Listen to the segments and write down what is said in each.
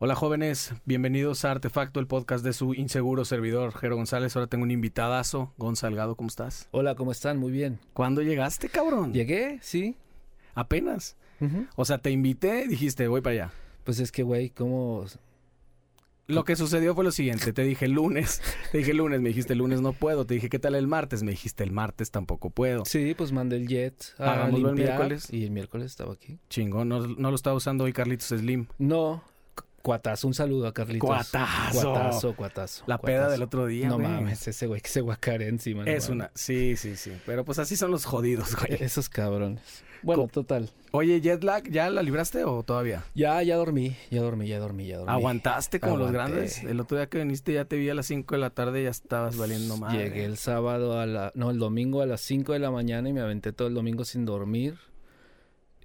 Hola jóvenes, bienvenidos a Artefacto, el podcast de su inseguro servidor, Jero González. Ahora tengo un invitadazo, Gonzalgado, ¿cómo estás? Hola, ¿cómo están? Muy bien. ¿Cuándo llegaste, cabrón? ¿Llegué? Sí. Apenas. O sea, te invité, dijiste, voy para allá. Pues es que, güey, ¿cómo...? Lo que sucedió fue lo siguiente, te dije lunes, te dije lunes, me dijiste lunes no puedo, te dije qué tal el martes, me dijiste el martes tampoco puedo. Sí, pues mandé el jet a Hagámoslo el limpiar miércoles. y el miércoles estaba aquí. Chingón, no, no lo estaba usando hoy Carlitos Slim. No, cuatazo, un saludo a Carlitos. Cuatazo. Cuatazo, cuatazo. La cuatazo. peda del otro día, No güey. mames, ese güey que se guacare encima. no Es mames. una, sí, sí, sí, pero pues así son los jodidos, güey. Esos cabrones. Bueno, Co- total. Oye, jet lag, ¿ya la libraste o todavía? Ya, ya dormí, ya dormí, ya dormí, ya dormí. ¿Aguantaste como los grandes? El otro día que viniste ya te vi a las 5 de la tarde y ya estabas valiendo mal. Llegué el sábado a la... No, el domingo a las 5 de la mañana y me aventé todo el domingo sin dormir.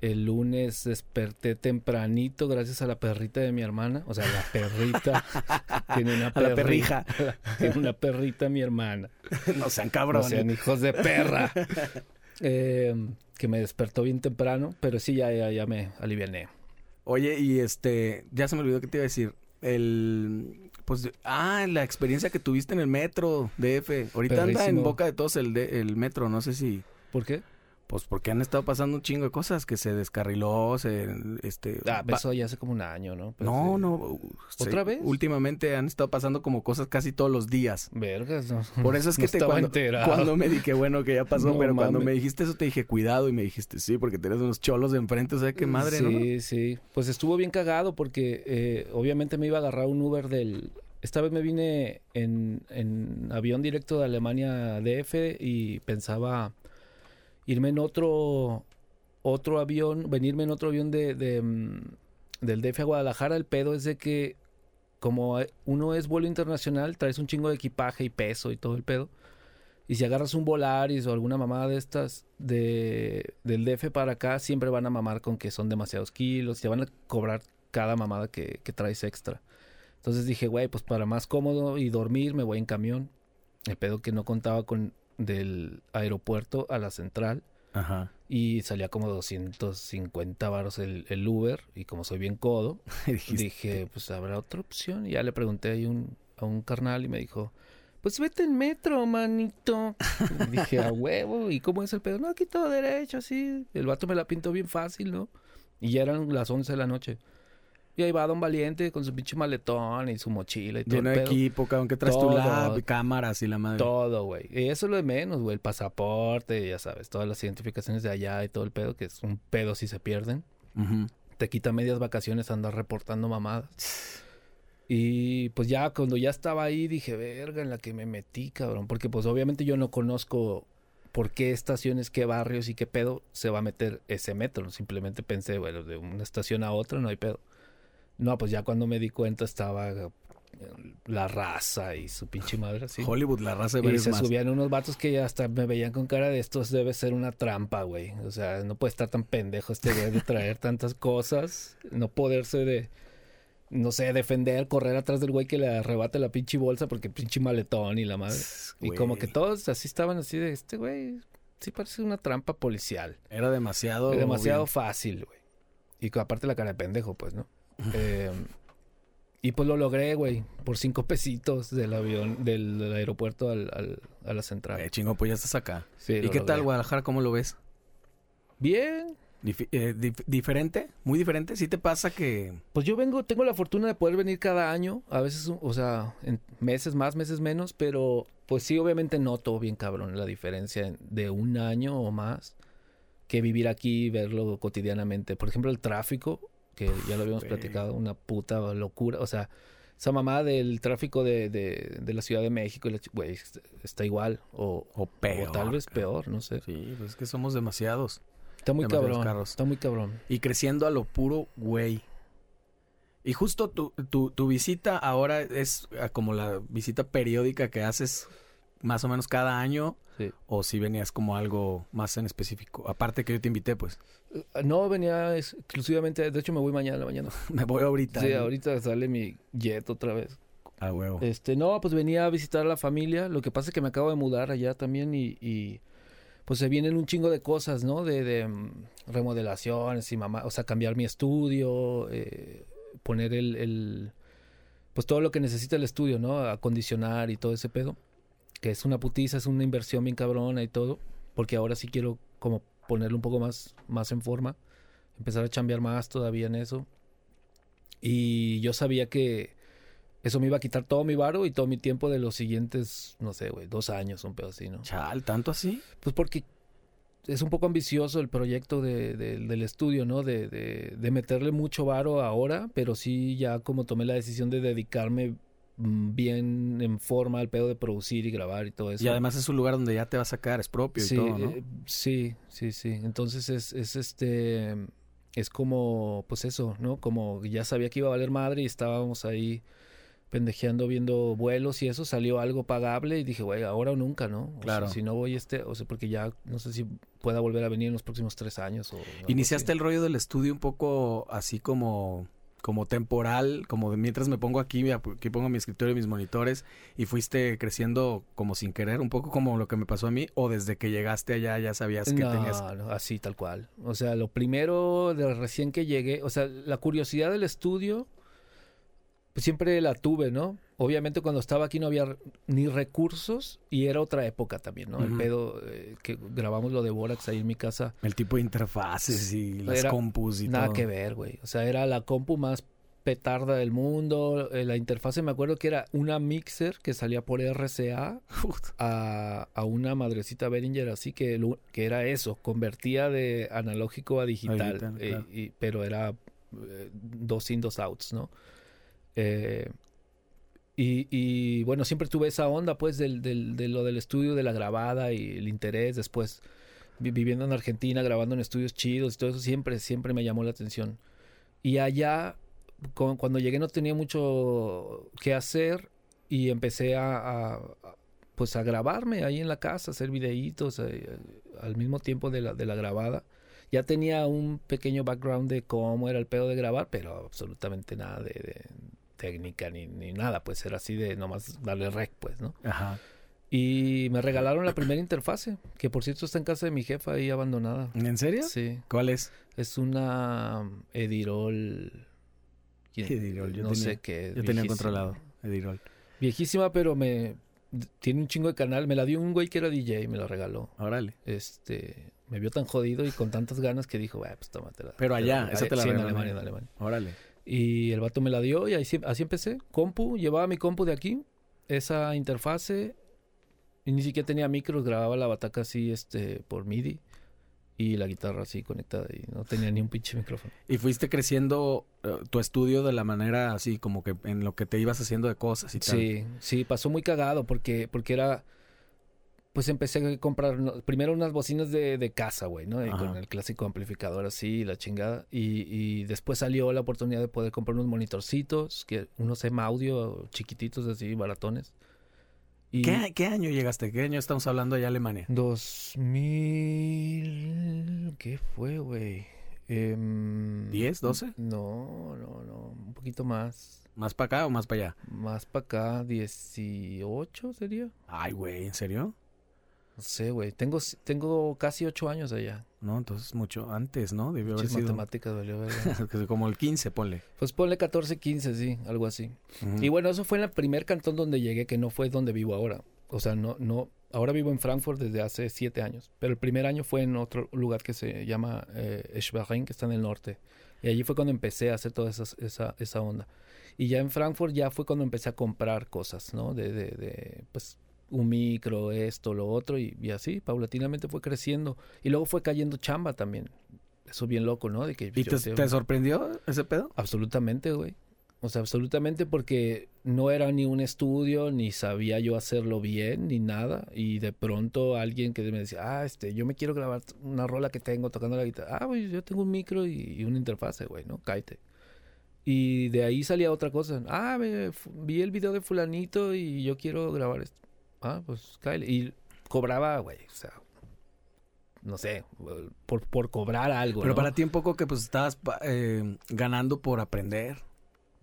El lunes desperté tempranito gracias a la perrita de mi hermana. O sea, la perrita. tiene una A la perrita. tiene una perrita mi hermana. no sean No cabrones. sean hijos de perra. Eh, que me despertó bien temprano, pero sí, ya, ya, ya me aliviané. Oye, y este, ya se me olvidó que te iba a decir. El, pues, ah, la experiencia que tuviste en el metro DF. Ahorita anda en Perrísimo. boca de todos el, de- el metro, no sé si, ¿Por qué? Pues porque han estado pasando un chingo de cosas, que se descarriló, se, este... Ah, eso ya hace como un año, ¿no? Pero no, sí. no. se- ¿Otra vez? Últimamente han estado pasando como cosas casi todos los días. Vergas, no. Por eso es que No te cuando, enterado. cuando me dije, bueno, que ya pasó, No pero cuando me dijiste eso te dije, cuidado, y me dijiste, sí, porque tenés unos cholos de enfrente, o sea, qué madre, ¿no? Sí, sí. Pues estuvo bien cagado porque eh, obviamente me iba a agarrar un Uber del... Esta vez me vine en, en avión directo de Alemania a DF y pensaba irme en otro otro avión, venirme en otro avión de, de, mm, del DF a Guadalajara. El pedo es de que como uno es vuelo internacional, traes un chingo de equipaje y peso y todo el pedo. Y si agarras un Volaris o alguna mamada de estas de, del DF para acá, siempre van a mamar con que son demasiados kilos. Te van a cobrar cada mamada que, que traes extra. Entonces dije, güey, pues para más cómodo y dormir me voy en camión. El pedo que no contaba con del aeropuerto a la central. Ajá. Y salía como 250 varos el, el Uber. Y como soy bien codo, dije, pues habrá otra opción. Y ya le pregunté ahí un, a un carnal y me dijo, pues vete en metro, manito. Y dije, a huevo. ¿Y cómo es el pedo? No, aquí todo derecho, así. El vato me la pintó bien fácil, ¿no? Y ya eran las 11 de la noche. Y ahí va Don Valiente con su pinche maletón y su mochila y todo lleno el de pedo. equipo, cabrón, que traes tu Todo. lab, cámaras y la madre. Todo, güey. Y eso es lo de menos, güey. El pasaporte, ya sabes, todas las identificaciones de allá y todo el pedo, que es un pedo si se pierden. Te quita medias vacaciones andar reportando mamadas. Y pues ya cuando ya estaba ahí dije, verga, en la que me metí, cabrón. Porque pues obviamente yo no conozco por qué estaciones, qué barrios y qué pedo se va a meter ese metro. Simplemente pensé, bueno, de una estación a otra no hay pedo. No, pues ya cuando me di cuenta estaba eh, la raza y su pinche madre así. Hollywood, la raza de Y se más. subían unos vatos que ya hasta me veían con cara de estos debe ser una trampa, güey. O sea, no puede estar tan pendejo este güey de traer tantas cosas, no poderse de, no sé, defender, correr atrás del güey que le arrebate la pinche bolsa porque pinche maletón y la madre. Y como que todos así estaban así de este güey, sí parece una trampa policial. Era demasiado... demasiado bien. fácil, güey. Y aparte la cara de pendejo, pues, ¿no? Eh, y pues lo logré, güey, por cinco pesitos del avión, del, del aeropuerto al, al- a la central. Eh, chingo, pues ya estás acá. Sí, ¿Y qué tal. Guadalajara? ¿Cómo lo ves? Bien. Dif- eh, dif- ¿Diferente? ¿Muy diferente? ¿Sí te pasa que...? Pues yo vengo, tengo la fortuna de poder venir cada año, a veces, o sea, en meses más, meses menos, pero pues sí, obviamente noto bien cabrón la diferencia en- de un año o más que vivir aquí y verlo cotidianamente. Por ejemplo, el tráfico, que ya lo habíamos platicado, una puta locura, o sea, esa mamá del tráfico de, de, de la Ciudad de México, güey, est- está igual, o, O peor. o tal vez peor, no sé. Sí, pues es que somos demasiados. Está muy demasiados cabrón, carros. está muy cabrón. Y creciendo a lo puro güey. Y justo tu, tu, tu visita ahora es ah, como la visita periódica que haces más o menos cada año. Sí. O si venías como algo más en específico. Aparte que yo te invité, pues. No, venía ex- exclusivamente, de hecho me voy mañana mañana. Me voy ahorita. Sí, ¿eh? ahorita sale mi jet otra vez. A huevo. Este, no, pues venía a visitar a la familia. Lo que pasa es que me acabo de mudar allá también y, y, pues se vienen un chingo de cosas, ¿no? De, de mm, remodelaciones y mamá, o sea, cambiar mi estudio, eh, poner el, el, pues todo lo que necesita el estudio, ¿no? Acondicionar y todo ese pedo. Que es una putiza, es una inversión bien cabrona y todo. Porque ahora sí quiero como ponerlo un poco más, más en forma. Empezar a chambear más todavía en eso. Y yo sabía que eso me iba a quitar todo mi varo y todo mi tiempo de los siguientes, no sé, güey, dos años, un pedo así, ¿no? Chal, ¿tanto así? Pues porque es un poco ambicioso el proyecto de, de- del estudio, ¿no? De, de, meterle mucho varo ahora, pero sí ya como tomé la decisión de dedicarme bien en forma al pedo de producir y grabar y todo eso. Y además es un lugar donde ya te vas a sacar, es propio sí, y todo, ¿no? eh, sí, sí, sí. Entonces es, es este, es como, pues eso, ¿no? Como ya sabía que iba a valer madre y estábamos ahí pendejeando viendo vuelos y eso, salió algo pagable y dije, güey, ahora o nunca, ¿no? O Claro. sea, si no voy este, o sea, porque ya no sé si pueda volver a venir en los próximos tres años o... Iniciaste así. el rollo del estudio un poco así como como temporal, como de mientras me pongo aquí, aquí pongo mi escritorio y mis monitores y fuiste creciendo como sin querer, un poco como lo que me pasó a mí o desde que llegaste allá ya sabías que no, tenías no, así tal cual. O sea, lo primero de recién que llegué, o sea, la curiosidad del estudio, pues siempre la tuve, ¿no? Obviamente cuando estaba aquí no había ni recursos y era otra época también, ¿no? El pedo eh, que grabamos lo de Borax ahí en mi casa, el tipo de interfaces y las Era compus y nada todo. que ver, güey. O sea, era la compu más petarda del mundo. eh, la interfase me acuerdo que era una mixer que salía por RCA a, a una madrecita Behringer así que, lo- que era eso, convertía de analógico a digital, digital, eh, claro. y- pero era eh, dos in, dos outs, ¿no? Eh, y, y, bueno, siempre tuve esa onda pues del, del- de lo del estudio, de la grabada y el interés después vi- viviendo en Argentina, grabando en estudios chidos y todo eso, siempre, siempre me llamó la atención. Y allá, cu- cuando llegué no tenía mucho que hacer y empecé a, a- a, pues a grabarme ahí en la casa, hacer videitos eh, al mismo tiempo de la, de la grabada. Ya tenía un pequeño background de cómo era el pedo de grabar, pero absolutamente nada de, de técnica ni, ni nada, pues era así de nomás darle rec, pues, ¿no? Ajá. Y me regalaron la primera interfase, que por cierto está en casa de mi jefa ahí abandonada. ¿En serio? Sí, ¿Cuál es? es una Edirol. ¿quién? Edirol, yo no tenía- sé qué. Yo tenía viejísima. controlado Edirol. Viejísima, pero me tiene un chingo de canal. Me la dio un güey que era DJ y me la regaló. Órale. Este, me vio tan jodido y con tantas ganas que dijo, "Bueno, pues tómatela. Pero allá, esa te la sí, en Alemania, en. Alemania. Órale. Y el vato me la dio y así, así empecé. Compu, llevaba mi compu de aquí, esa interfase. Y ni siquiera tenía micros, grababa la bataca así este, por MIDI. Y la guitarra así conectada y no tenía ni un pinche micrófono. Y fuiste creciendo eh, tu estudio de la manera así como que en lo que te ibas haciendo de cosas y tal. Sí, sí, pasó muy cagado porque, porque era... Pues empecé a comprar primero unas bocinas de, de casa, güey, ¿no? Y con el clásico amplificador así, la chingada. Y, y después salió la oportunidad de poder comprar unos monitorcitos, que unos EMA audio chiquititos así, baratones. Y ¿Qué, qué año llegaste? ¿Qué año estamos hablando allá Alemania? 2000... ¿Qué fue, güey? Em, ¿10, 12? No, no, no, un poquito más. ¿Más para acá o más para allá? Más para acá, 18 sería. Ay, güey, ¿en serio? No sé, güey. Tengo, tengo casi ocho años allá. No, entonces mucho antes, ¿no? Debió haber sido matemáticas, valió como el 15, ponle. Pues ponle 14, 15, sí, algo así. Y bueno, eso fue en el primer cantón donde llegué, que no fue donde vivo ahora. O sea, no, no. Ahora vivo en Frankfurt desde hace siete años. Pero el primer año fue en otro lugar que se llama eh, que está en el norte. Y allí fue cuando empecé a hacer toda esa, esa, esa onda. Y ya en Frankfurt ya fue cuando empecé a comprar cosas, ¿no? De, de, de pues, un micro, esto, lo otro, y, y así, paulatinamente fue creciendo. Y luego fue cayendo chamba también. Eso bien loco, ¿no? De que ¿Y te, sorprendió ese pedo? Absolutamente, güey. O sea, absolutamente porque no era ni un estudio, ni sabía yo hacerlo bien, ni nada. Y de pronto alguien que me decía, ah, este, yo me quiero grabar una rola que tengo tocando la guitarra. Ah, güey, yo tengo un micro y, y una interfase, güey, ¿no? Cállate. Y de ahí salía otra cosa. Ah, me, vi el video de fulanito y yo quiero grabar esto. Ah, pues cállate. Y cobraba, güey, o sea, no sé, por, por cobrar algo. Pero ¿no? para ti un poco que pues estabas eh, ganando por aprender.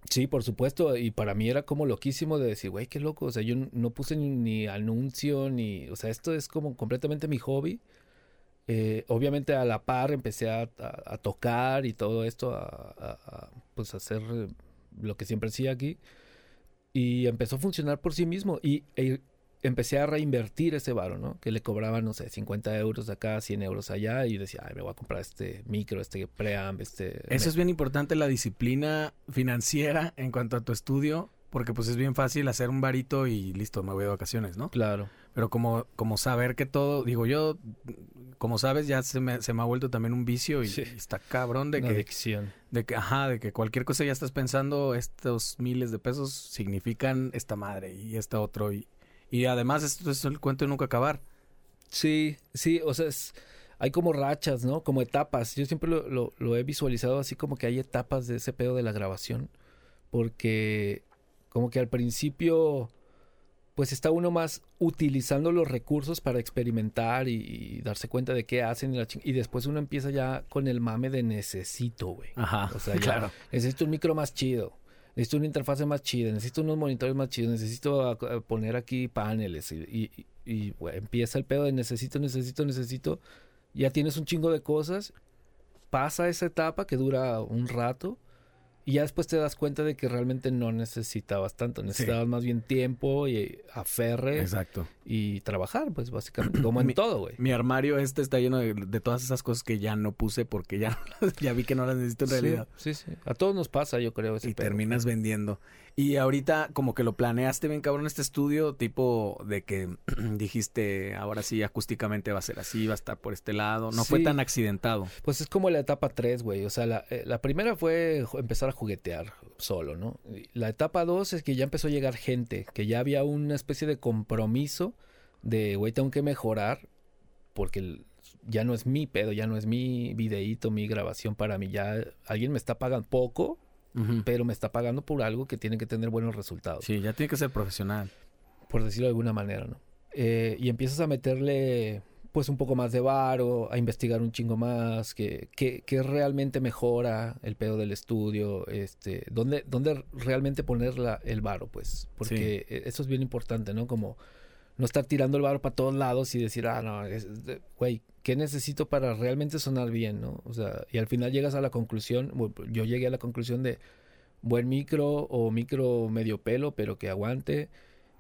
Sí, por supuesto, y para mí era como loquísimo de decir, güey, qué loco, o sea, yo no puse ni, ni anuncio, ni, o sea, esto es como completamente mi hobby. Eh, obviamente a la par empecé a, a- a tocar y todo esto, a, a- a, pues hacer eh, lo que siempre hacía aquí. Y empezó a funcionar por sí mismo. Y e- empecé a reinvertir ese varo, ¿no? Que le cobraban, no sé, 50 euros acá, 100 euros allá. Y decía, ay, me voy a comprar este micro, este preamp, este... Eso es bien importante, la disciplina financiera en cuanto a tu estudio, porque pues es bien fácil hacer un varito y listo, me voy de vacaciones, ¿no? Claro. Pero como, como saber que todo, digo yo, como sabes, ya se me, se me ha vuelto también un vicio y, Sí. y está cabrón de Una que, adicción. de que, ajá, de que cualquier cosa ya estás pensando, estos miles de pesos significan esta madre y esta otro y, y además esto es el cuento de nunca acabar. Sí, sí, o sea, es- hay como rachas, ¿no? Como etapas. Yo siempre lo, lo- lo he visualizado así como que hay etapas de ese pedo de la grabación. Porque como que al principio, pues está uno más utilizando los recursos para experimentar y, y darse cuenta de qué hacen. Y, la y después uno empieza ya con el mame de necesito, güey. Ajá, O sea, ya claro. necesito un micro más chido. Necesito una interfase más chida, necesito unos monitores más chidos, necesito poner aquí paneles y, y- empieza el pedo de necesito, necesito, necesito. Ya tienes un chingo de cosas, pasa esa etapa que dura un rato y ya después te das cuenta de que realmente no necesitabas tanto, necesitabas más bien tiempo y aferre Exacto. y trabajar, pues básicamente, como en Mi- todo, güey. Mi armario este está lleno de, de todas esas cosas que ya no puse porque ya, ya vi que no las necesito en realidad. Sí, sí, sí. A todos nos pasa, yo creo. ese Y pedo. terminas vendiendo. Y ahorita como que lo planeaste bien cabrón este estudio, tipo de que dijiste, ahora sí, acústicamente va a ser así, va a estar por este lado. No fue tan accidentado. Pues es como la etapa 3, güey. O sea, la, eh, la primera fue empezar a juguetear solo, ¿no? La etapa 2 es que ya empezó a llegar gente, que ya había una especie de compromiso de, güey, tengo que mejorar porque ya no es mi pedo, ya no es mi videíto, mi grabación para mí. Ya alguien me está pagando poco, Pero me está pagando por algo que tiene que tener buenos resultados Sí, ya tiene que ser profesional. por decirlo de alguna manera, ¿no? Eh, y empiezas a meterle pues un poco más de varo, a investigar un chingo más, que, que, que realmente mejora el pedo del estudio, este, dónde, dónde realmente poner la, el varo, pues, porque eh, eso es bien importante, ¿no? Como no estar tirando el varo para todos lados y decir, ah, no, güey, ¿qué necesito para realmente sonar bien, no? O sea, y al final llegas a la conclusión, yo llegué a la conclusión de buen micro o micro medio pelo, pero que aguante,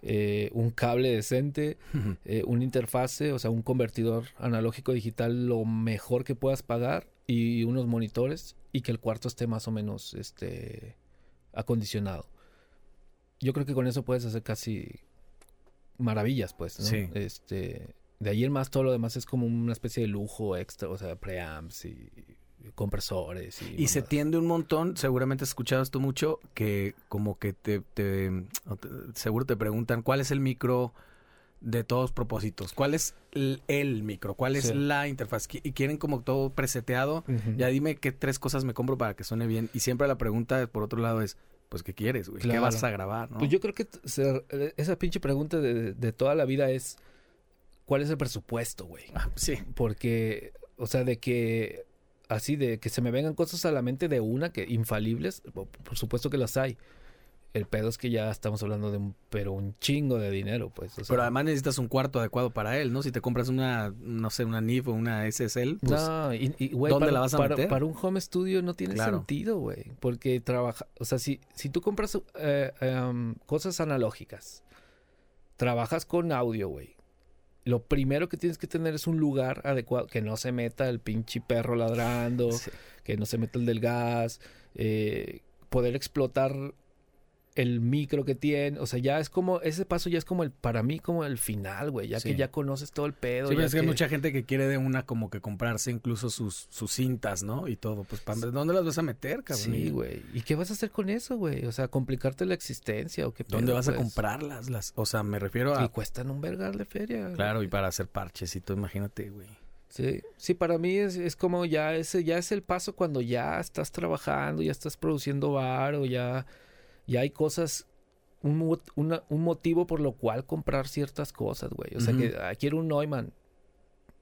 eh, un cable decente, eh, una interfase, o sea, un convertidor analógico digital lo mejor que puedas pagar y unos monitores y que el cuarto esté más o menos este acondicionado. Yo creo que con eso puedes hacer casi maravillas, pues, ¿no? Sí. Este, de ahí en más todo lo demás es como una especie de lujo extra, o sea, preamps y compresores y, Y se tiende un montón, seguramente has escuchado esto mucho, que como que te, seguro te preguntan cuál es el micro de todos propósitos, cuál es el, el micro, cuál es Sí. la interfaz, y quieren como todo preseteado, Ujú. ya dime qué tres cosas me compro para que suene bien, y siempre la pregunta por otro lado es, pues ¿qué quieres, güey? ¿Qué vas a grabar, no? Pues yo creo que se- eh, esa pinche pregunta de, de toda la vida es ¿cuál es el presupuesto, güey? Ah, sí, Porque, o sea, de que así de que se me vengan cosas a la mente de una que infalibles, po- por supuesto que las hay. El pedo es que ya estamos hablando de un pero un chingo de dinero, pues. o sea, pero además necesitas un cuarto adecuado para él, ¿no? Si te compras una, no sé, una NIF o una SSL, pues... no, y, y, güey, ¿dónde para, la vas a para- meter? para un home studio no tiene Claro. sentido, güey. Porque trabaja, o sea, si, si tú compras eh, em, cosas analógicas, trabajas con audio, güey. Lo primero que tienes que tener es un lugar adecuado, que no se meta el pinche perro ladrando, Sí. que no se meta el del gas, eh, poder explotar el micro que tiene, o sea, ya es como, ese paso ya es como el, para mí como el final, güey, ya Sí. que ya conoces todo el pedo. Sí, pero es que hay mucha gente que quiere de una como que comprarse incluso sus, sus cintas, ¿no? Y todo. Pues, ¿pa- ¿dónde las vas a meter, cabrón? Sí, güey. ¿Y qué vas a hacer con eso, güey? O sea, complicarte la existencia o qué ¿Dónde vas a pues? comprarlas? Las, o sea, me refiero a... Y cuestan un vergar de feria. Claro, y para hacer parches y todo, imagínate, güey. Sí, sí, para mí es, es como ya ese, ya es el paso cuando ya estás trabajando, ya estás produciendo bar o ya, ya hay cosas, un, una- un motivo por lo cual comprar ciertas cosas, güey. O sea que ah, quiero un Neumann.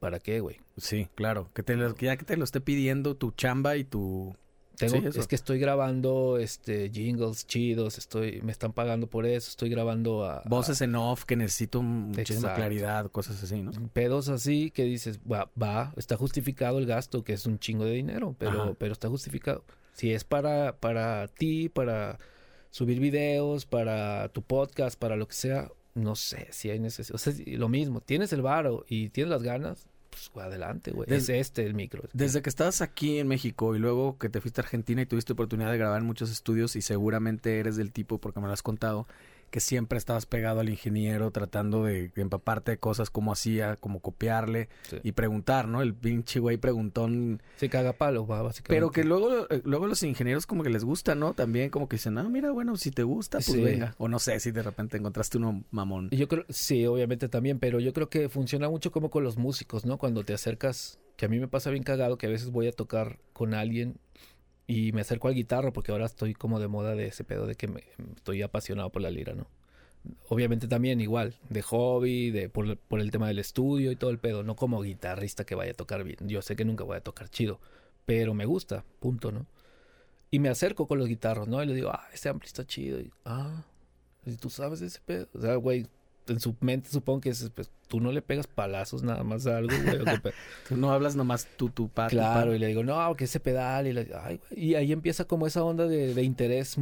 ¿Para qué, güey? Sí, claro. Que, te lo- que ya que te lo esté pidiendo tu chamba y tu... Tengo, Sí, es que estoy grabando este jingles chidos, estoy, me están pagando por eso, estoy grabando a, a- Voces en off que necesito muchísima claridad, cosas así, ¿no? pedos así que dices, va, va, está justificado el gasto, que es un chingo de dinero, pero, Ajá. pero está justificado. Si es para, para ti, para subir videos, para tu podcast, para lo que sea, no sé si hay necesidad. O sea, lo mismo, tienes el varo y tienes las ganas, pues adelante, güey. Es Desde- este el micro. Desde que estabas aquí en México y luego que te fuiste a Argentina y tuviste oportunidad de grabar en muchos estudios y seguramente eres del tipo, porque me lo has contado, que siempre estabas pegado al ingeniero tratando de empaparte de cosas como hacía, como copiarle Sí. y preguntar, ¿no? El pinche güey preguntón. Se caga palo, va, básicamente. Pero que luego, eh, luego los ingenieros como que les gusta, ¿no? También como que dicen, ah, mira, bueno, si te gusta, pues Sí. venga. O no sé si de repente encontraste uno mamón. Yo creo, sí, obviamente también, pero yo creo que funciona mucho como con los músicos, ¿no? Cuando te acercas, que a mí me pasa bien cagado, que a veces voy a tocar con alguien y me acerco al guitarro, porque ahora estoy como de moda de ese pedo de que me, estoy apasionado por la lira, ¿no? Obviamente también igual, de hobby, de por, el tema del estudio y todo el pedo, no como guitarrista que vaya a tocar bien. Yo sé que nunca voy a tocar chido, pero me gusta, punto, ¿no? Y me acerco con los guitarros, ¿no? Y le digo, ah, este ampli está chido. Y, ah, ¿y tú sabes de ese pedo? O sea, güey, en su mente supongo que es, pues, tú no le pegas palazos nada más a algo, güey. Tú no hablas nomás tú, tu tu claro, pat. y le digo, no, que ese pedal. Y, le- ay, güey, y ahí empieza como esa onda de, de interés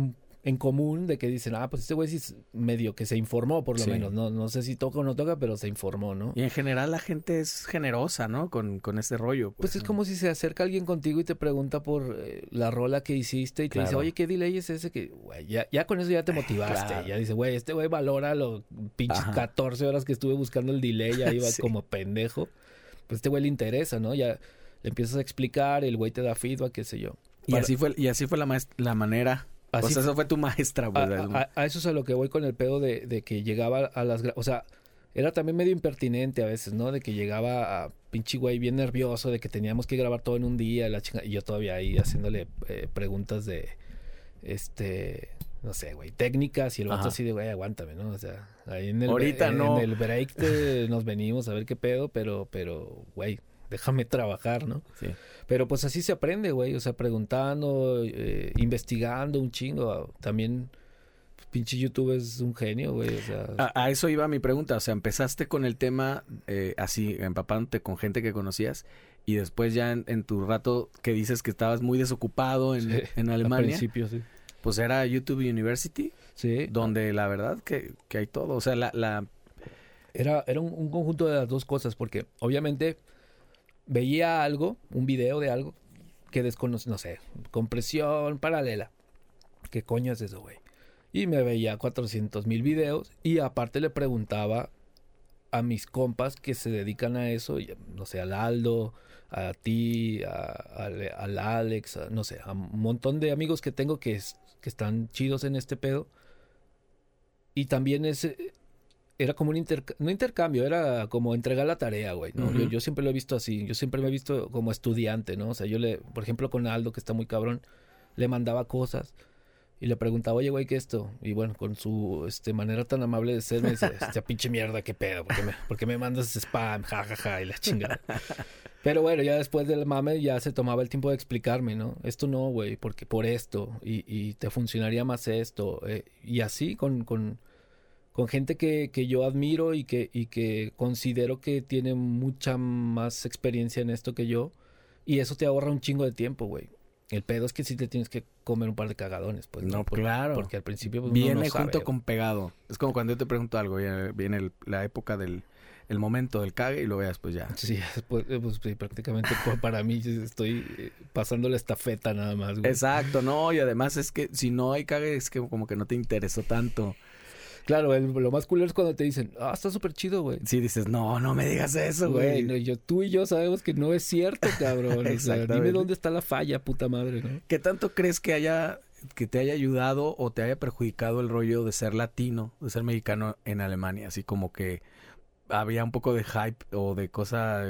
en común, de que dicen, ah, pues este güey sí es medio que se informó, por lo Sí. menos. No, no sé si toca o no toca, pero se informó, ¿no? Y en general la gente es generosa, ¿no? Con, con ese rollo. Pues es como si se acerca alguien contigo y te pregunta por eh, la rola que hiciste y te dice, oye, ¿qué delay es ese? que güey, ya, ya con eso ya te motivaste. Claro. Ya dice, güey, este güey valora los pinches Ajá. 14 horas que estuve buscando el delay, ya iba Sí. como pendejo. Pues este güey le interesa, ¿no? Ya le empiezas a explicar, el güey te da feedback, qué sé yo. Y Para- así fue, y así fue la, la manera. Así o sea, eso fue tu maestra, a, pues. a- a eso es a lo que voy con el pedo de, de que llegaba a las... O sea, era también medio impertinente a veces, ¿no? De que llegaba a pinche güey bien nervioso, de que teníamos que grabar todo en un día, la chinga, y yo todavía ahí haciéndole eh, preguntas de, este, no sé, güey, técnicas, y el vato Ajá. así de, güey, aguántame, ¿no? O sea, ahí en el, Ahorita en no. el break te- nos venimos a ver qué pedo, pero, pero, güey, déjame trabajar, ¿no? Sí. Pero pues así se aprende, güey. O sea, preguntando, eh, investigando un chingo. También, pues, pinche YouTube es un genio, güey. O sea, A, a eso iba mi pregunta. O sea, empezaste con el tema eh, así, empapándote con gente que conocías. Y después ya en, en tu rato que dices que estabas muy desocupado en, Sí, en al Alemania, principio, sí. pues era YouTube University, Sí. donde la verdad que, que hay todo. O sea, la, la Era, era un, un conjunto de las dos cosas, porque obviamente veía algo, un video de algo que desconocía, no sé, compresión paralela. ¿Qué coño es eso, güey? Y me veía 400 mil videos y aparte le preguntaba a mis compas que se dedican a eso, no sé, al Aldo, a ti, al, al Alex, no sé, a un montón de amigos que tengo que, es- que están chidos en este pedo. Y también es, era como un intercambio, no intercambio, era como entregar la tarea, güey, ¿no? Yo, yo siempre lo he visto así, yo siempre me he visto como estudiante, ¿no? O sea, yo le, por ejemplo, con Aldo, que está muy cabrón, le mandaba cosas y le preguntaba, oye, güey, ¿qué es esto? Y bueno, con su este, manera tan amable de ser, me dice, esta pinche mierda, ¿qué pedo? ¿Por qué me, por qué me mandas spam? Ja, ja, ja, y la chingada. Pero bueno, ya después del mame ya se tomaba el tiempo de explicarme, ¿no? Esto no, güey, porque por esto, y, y te funcionaría más esto. eh, y así con, con, con gente que, que yo admiro y que, y que considero que tiene mucha más experiencia en esto que yo. Y eso te ahorra un chingo de tiempo, güey. El pedo es que sí te tienes que comer un par de cagadones, pues. No, claro. Porque al principio pues, uno viene no sabe, junto güey. con pegado. Es como cuando yo te pregunto algo, viene, viene el- la época del el momento del cague y lo veas pues ya. Sí, pues, eh, pues, prácticamente para mí estoy eh, pasando la estafeta nada más, güey. Exacto, no, y además es que si no hay cague es que como que no te interesó tanto. Claro, el- lo más culero es cuando te dicen, ah, está súper chido, güey. Si dices, no, no me digas eso, güey. No, yo, tú y yo sabemos que no es cierto, cabrón. O sea, Exactamente. dime dónde está la falla, puta madre, ¿no? ¿Qué tanto crees que haya que te haya ayudado o te haya perjudicado el rollo de ser latino, de ser mexicano en Alemania? Así como que había un poco de hype o de cosa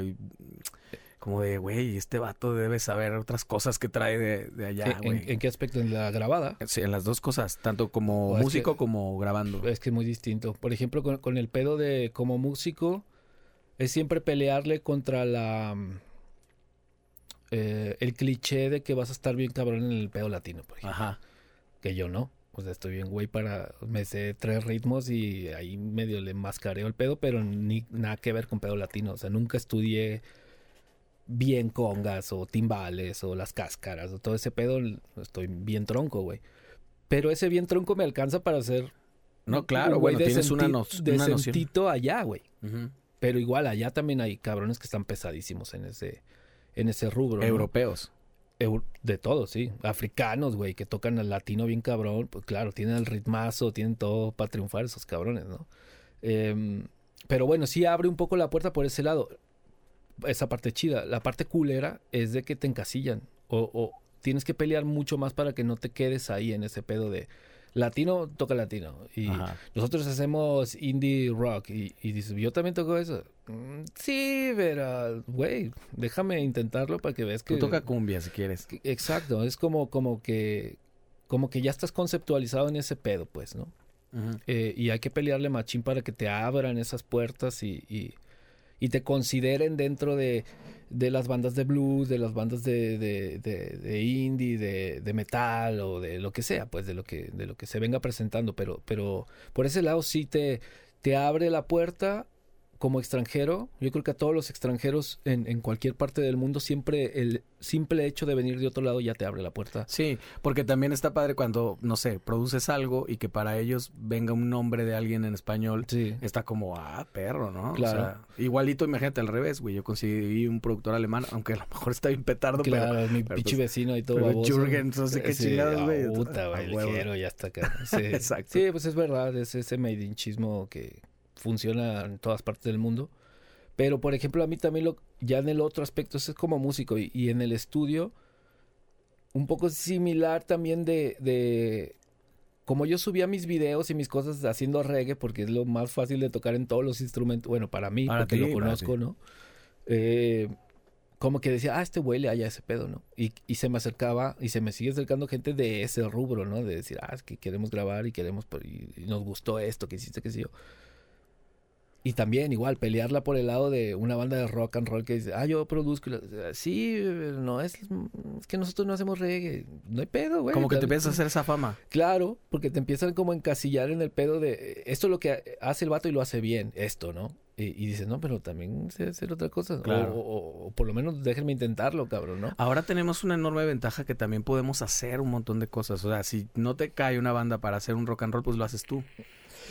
como de, güey, este vato debe saber otras cosas que trae de, de allá, ¿En, en qué aspecto? En la grabada. Sí, en las dos cosas, tanto como O es músico que- como grabando. Es que es muy distinto. Por ejemplo, con, con el pedo de como músico, es siempre pelearle contra la... mm, eh, el cliché de que vas a estar bien cabrón en el pedo latino, por ejemplo. Ajá. Que yo no. O sea, estoy bien güey para... Me sé tres ritmos y ahí medio le mascareo el pedo, pero ni nada que ver con pedo latino. O sea, nunca estudié bien congas o timbales o las cáscaras o todo ese pedo. Estoy bien tronco, güey. Pero ese bien tronco me alcanza para hacer... No, claro, güey bueno, tienes una, no- una noción. allá, güey. Pero igual allá también hay cabrones que están pesadísimos en ese, en ese rubro. Europeos. Eu- de todo, sí. Africanos, güey, que tocan al latino bien cabrón. Pues claro, tienen el ritmazo, tienen todo para triunfar esos cabrones, ¿no? Em, pero bueno, sí abre un poco la puerta por ese lado. Esa parte chida. La parte culera es de que te encasillan. O, o tienes que pelear mucho más para que no te quedes ahí en ese pedo de latino, toca latino. Y Ajá. nosotros hacemos indie rock. Y, y dices, yo también toco eso. Mm, Sí, pero, güey, déjame intentarlo para que veas que... Tú toca cumbia si quieres. Que- Exacto, es como, como que como que ya estás conceptualizado en ese pedo, pues, ¿no? Eh, y hay que pelearle machín para que te abran esas puertas y, y, y te consideren dentro de, de las bandas de blues, de las bandas de, de, de- de indie, de, metal o de lo que sea, pues de lo que, de lo que se venga presentando. Pero, pero por ese lado sí te, te abre la puerta como extranjero. Yo creo que a todos los extranjeros en, en cualquier parte del mundo siempre el simple hecho de venir de otro lado ya te abre la puerta. Sí, porque también está padre cuando, no sé, produces algo y que para ellos venga un nombre de alguien en español. Sí. Está como, ah, perro, ¿no? Claro. O sea, igualito, imagínate al revés, güey. Yo conseguí un productor alemán, aunque a lo mejor está bien petardo, Claro, pero... mi pero pinche pues- vecino y todo pero baboso. Jürgen, no sé qué Sí, chingados, güey. ah, Puta, güey, ya está acá. Sí. Exacto. Sí, pues es verdad, es ese made in chismo que funciona en todas partes del mundo. Pero, por ejemplo, a mí también lo, ya en el otro aspecto, es como músico y, y en el estudio, un poco similar también de, de, como yo subía mis videos y mis cosas haciendo reggae, porque es lo más fácil de tocar en todos los instrumentos, bueno, para mí, Para porque ti, lo conozco. ¿no? Eh, como que decía, ah, este huele allá ese pedo, ¿no? Y, y se me acercaba y se me sigue acercando gente de ese rubro, ¿no? De decir, ah, es que queremos grabar y queremos, y, y nos gustó esto que hiciste, que sé yo. Y también, igual, pelearla por el lado de una banda de rock and roll que dice, ah, yo produzco. Sí, no, es, es que nosotros no hacemos reggae. No hay pedo, güey. Como que te empiezas a hacer esa fama. Claro, porque te empiezan como a encasillar en el pedo de esto es lo que hace el vato y lo hace bien, esto, ¿no? Y, y dices, no, pero también sé hacer otra cosa. Claro. O, o- o por lo menos déjenme intentarlo, cabrón, ¿no? Ahora tenemos una enorme ventaja que también podemos hacer un montón de cosas. O sea, si no te cae una banda para hacer un rock and roll, pues lo haces tú.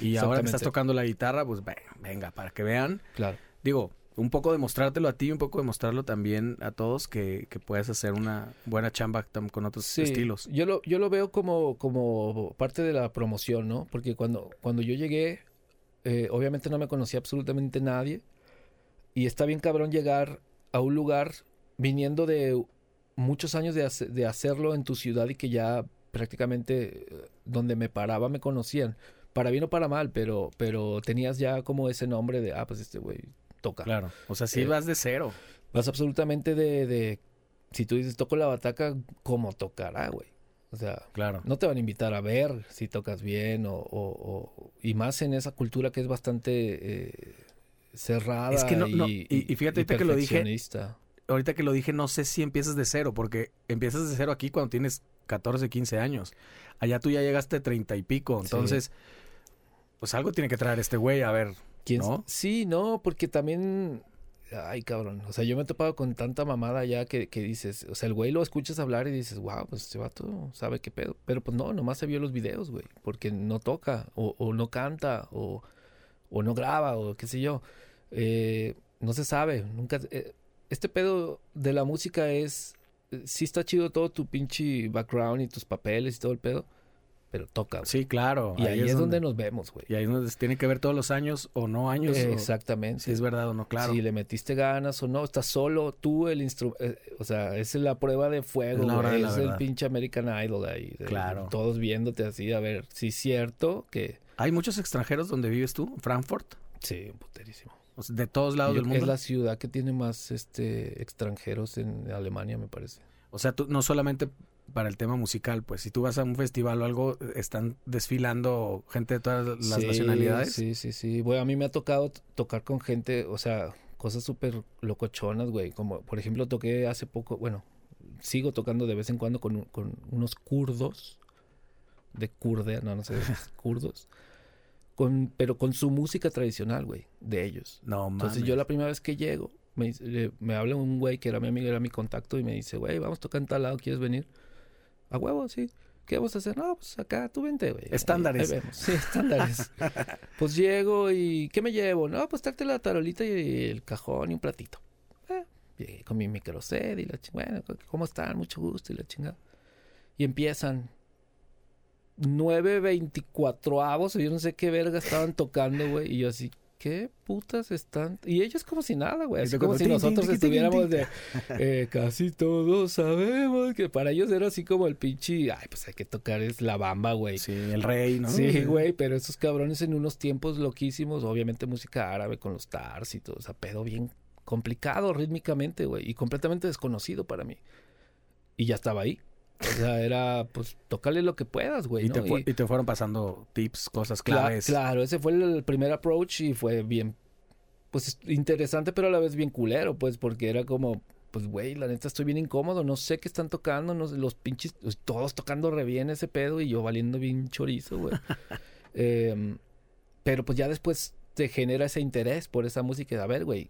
Y ahora que estás tocando la guitarra, pues ve- venga, para que vean. Claro. Digo, un poco demostrártelo a ti, un poco demostrarlo también a todos que, que puedes hacer una buena chamba con otros Sí, estilos. Yo lo, yo lo veo como, como parte de la promoción, ¿no? Porque cuando, cuando yo llegué, eh, obviamente no me conocía absolutamente nadie. Y está bien cabrón llegar a un lugar viniendo de muchos años de, hace- de hacerlo en tu ciudad y que ya prácticamente eh, donde me paraba me conocían. Para bien o para mal, pero, pero tenías ya como ese nombre de, ah, pues este güey toca. Claro. O sea, si Eh, vas de cero. Vas absolutamente de, de, si tú dices toco la bataca, ¿cómo tocará, güey? O sea, Claro. no te van a invitar a ver si tocas bien o, o- o- y más en esa cultura que es bastante eh, cerrada Es que no- y, no, y- y fíjate ahorita que lo dije. Ahorita que lo dije, no sé si empiezas de cero, porque empiezas de cero aquí cuando tienes 14, 15 años. Allá tú ya llegaste a 30 y pico. Sí. Pues algo tiene que traer este güey. A ver, ¿Quién- ¿no? Sí, no, porque también ay, cabrón, o sea, yo me he topado con tanta mamada ya que, que dices, o sea, el güey lo escuchas hablar y dices, wow, pues este vato sabe qué pedo. Pero pues no, nomás se vio los videos, güey, porque no toca, o, o no canta, o, o no graba, o qué sé yo. Eh, no se sabe, nunca... eh, este pedo de la música es, eh, sí está chido todo tu pinche background y tus papeles y todo el pedo, pero toca, güey. Sí, claro. y ahí, es donde nos vemos, güey. Y ahí es donde se tiene que ver todos los años o no años. o Exactamente. si es verdad o no, claro. Si le metiste ganas o no, estás solo, tú el instrumento, o sea, esa es la prueba de fuego, Es la hora güey, de la es el pinche American Idol ahí. Claro. Todos viéndote así, a ver, si es cierto que... ¿Hay muchos extranjeros donde vives tú? ¿Frankfurt? Sí, puterísimo. O sea, de todos lados Yo- del mundo. Es la ciudad que tiene más este extranjeros en Alemania, me parece. O sea, tú, no solamente para el tema musical, pues si tú vas a un festival o algo, están desfilando gente de todas las Sí, nacionalidades. Sí, sí, sí. Bueno, a mí me ha tocado tocar con gente, o sea, cosas súper locochonas, güey. Como, por ejemplo, toqué hace poco, bueno, sigo tocando de vez en cuando con, un- con unos kurdos, de kurde, no, no sé, kurdos, con, pero con su música tradicional, güey, de ellos. No, Entonces mames. yo la primera vez que llego, me, me habla un güey que era mi amigo, era mi contacto, y me dice, güey, vamos a tocar en tal lado, ¿quieres venir? A huevo, sí. ¿Qué vamos a hacer? No, pues acá tú vente, güey. Estándares. Ahí- ahí vemos. Sí, estándares. pues llego y ¿qué me llevo? No, pues tráete la tarolita y el cajón y un platito. Eh, llegué con mi microset y la chingada. Bueno, ¿cómo están? Mucho gusto y la chingada. Y empiezan 9.24 avos, yo no sé qué verga estaban tocando, güey. Y yo así, ¿qué putas están? Y ellos como si nada, güey. Así como, como si nosotros estuviéramos de... eh, casi todos sabemos que para ellos era así como el pinche... Ay, pues hay que tocar es la bamba, güey. Sí, el rey, ¿no? Sí, güey, pero esos cabrones en unos tiempos loquísimos, obviamente música árabe con los tars y todo, o sea, pedo bien complicado rítmicamente, güey, y completamente desconocido para mí. Y ya estaba ahí. O sea, era, pues, tocarle lo que puedas, güey, Y, ¿no? te fue- Y- y te fueron pasando tips, cosas Cla- claves. claro, ese fue el primer approach y fue bien, pues, interesante, pero a la vez bien culero, pues, porque era como, pues, güey, la neta estoy bien incómodo, no sé qué están tocando, no sé, los pinches, pues, todos tocando re bien ese pedo y yo valiendo bien chorizo, güey. Em, pero pues ya después te genera ese interés por esa música. A ver, güey,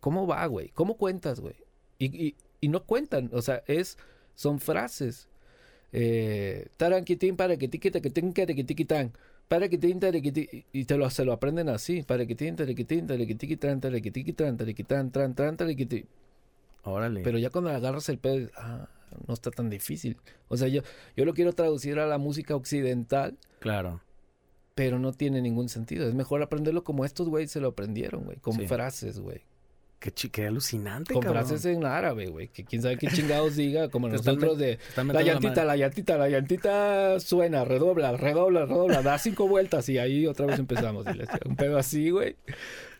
¿cómo va, güey? ¿Cómo cuentas, güey? Y, y, y no cuentan, o sea, es, son frases. Eh, taranquitín para que tiqui taquitín taquitíquitán. Para que tin, tarequiti- y te lo, se lo aprenden así. Para que tin, tarequitín, tarequitiquitán, tarequitiquitán, tarequitán, tran, tran, tarequiti. Órale. Pero ya cuando agarras el pedo, ah, no está tan difícil. O sea, yo, yo lo quiero traducir a la música occidental, Claro. pero no tiene ningún sentido. Es mejor aprenderlo como estos güeyes se lo aprendieron, güey. Con Sí. frases, güey. Qué, qué alucinante, Con cabrón. frases en árabe, güey. Que quién sabe qué chingados diga, como nosotros de... La llantita, la llantita, la llantita suena, redobla, redobla, redobla, da cinco vueltas y ahí otra vez empezamos. Un pedo así, güey.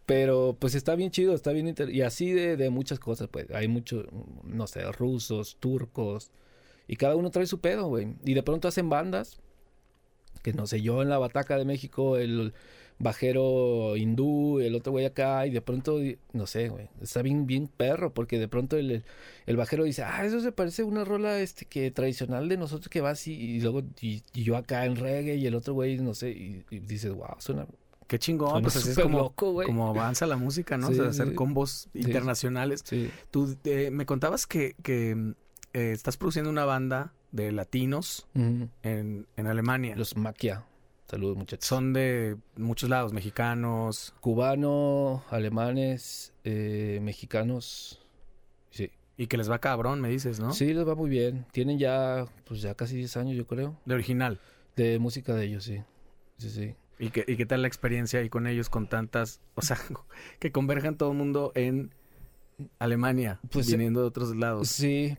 Pero pues está bien chido, está bien inter- Y así de, de muchas cosas, pues. Hay muchos, no sé, rusos, turcos. Y cada uno trae su pedo, güey. Y de pronto hacen bandas. Que no sé, yo en la Bataca de México, el bajero hindú, el otro güey acá, y de pronto, no sé, güey, está bien, bien perro, porque de pronto el, el bajero dice, ah, eso se parece a una rola este que tradicional de nosotros que va así, y luego, y, y yo acá en reggae, y el otro güey, no sé, y, y dices, wow, suena, Qué chingón. Pues así es como, loco, como avanza la música, ¿no? Sí, o sea, hacer sí. combos internacionales. Tú eh, me contabas que, que eh, estás produciendo una banda de latinos en, en Alemania. Los Maquia. Saludos, muchachos. Son de muchos lados, mexicanos. cubanos, alemanes, eh, mexicanos. Sí. Y que les va cabrón, me dices, ¿no? Sí, les va muy bien. Tienen ya, pues ya casi 10 años, yo creo, De original. de música de ellos, sí. Sí, sí. ¿Y qué, ¿Y qué tal la experiencia ahí con ellos, con tantas... O sea, que converjan todo el mundo en Alemania, Pues, viniendo de otros lados. Sí,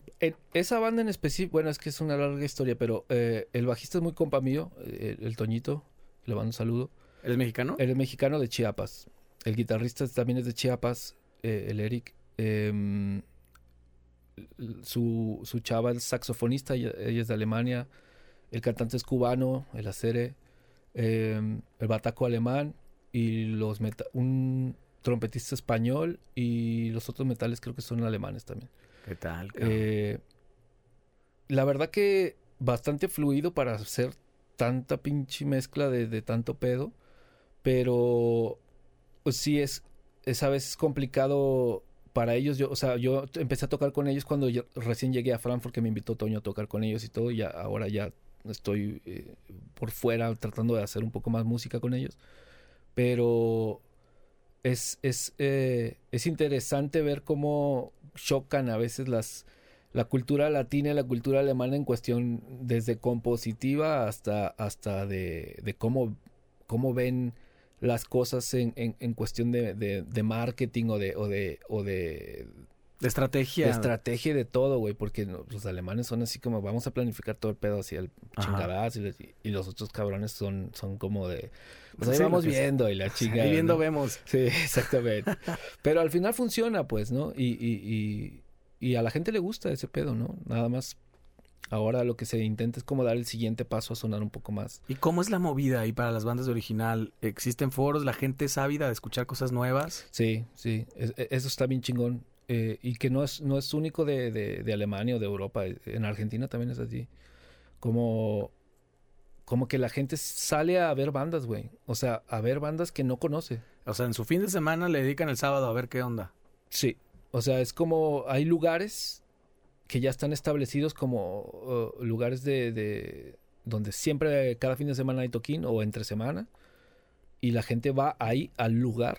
esa banda en específico, bueno, es que es una larga historia, pero eh, el bajista es muy compa mío, eh, el, Toñito, le mando un saludo. ¿Eres mexicano? Él es mexicano de Chiapas. El guitarrista también es de Chiapas, eh, el Eric. Em, su, su chava es saxofonista, ella, ella es de Alemania. El cantante es cubano, el acere. Em, el bataco alemán y los meta- un trompetista español y los otros metales creo que son alemanes también. ¿Qué tal? Eh, la verdad que bastante fluido para hacer tanta pinche mezcla de, de tanto pedo. Pero pues, sí es, es a veces complicado para ellos. Yo, o sea, yo empecé a tocar con ellos cuando yo recién llegué a Frankfurt, que me invitó Toño a tocar con ellos y todo. Y ya, ahora ya estoy eh, por fuera tratando de hacer un poco más música con ellos. Pero es, es, eh, es interesante ver cómo chocan a veces las la cultura latina y la cultura alemana en cuestión desde compositiva hasta, hasta de, de cómo, cómo ven las cosas en, en, en cuestión de, de, de marketing o de, o de, o de, de estrategia. de estrategia y de todo, güey, porque los alemanes son así como vamos a planificar todo el pedo hacia el chingadazo y, y los otros cabrones son, son como de pues ahí Sí, vamos lo que sea. viendo y la. Ahí viendo ¿no? vemos. Sí, exactamente. Pero al final funciona, pues, ¿no? Y, y, y, y a la gente le gusta ese pedo, ¿no? Nada más. Ahora lo que se intenta es como dar el siguiente paso a sonar un poco más. ¿Y cómo es la movida ahí para las bandas de original? ¿Existen foros? ¿La gente es ávida de escuchar cosas nuevas? Sí, sí. es- e- eso está bien chingón. Eh, y que no es, no es único de, de, de Alemania o de Europa. En Argentina también es así. Como, como que la gente sale a ver bandas, güey. O sea, a ver bandas que no conoce. O sea, en su fin de semana le dedican el sábado a ver qué onda. Sí, o sea, es como hay lugares que ya están establecidos como uh, lugares de, de, donde siempre cada fin de semana hay toquín o entre semana y la gente va ahí al lugar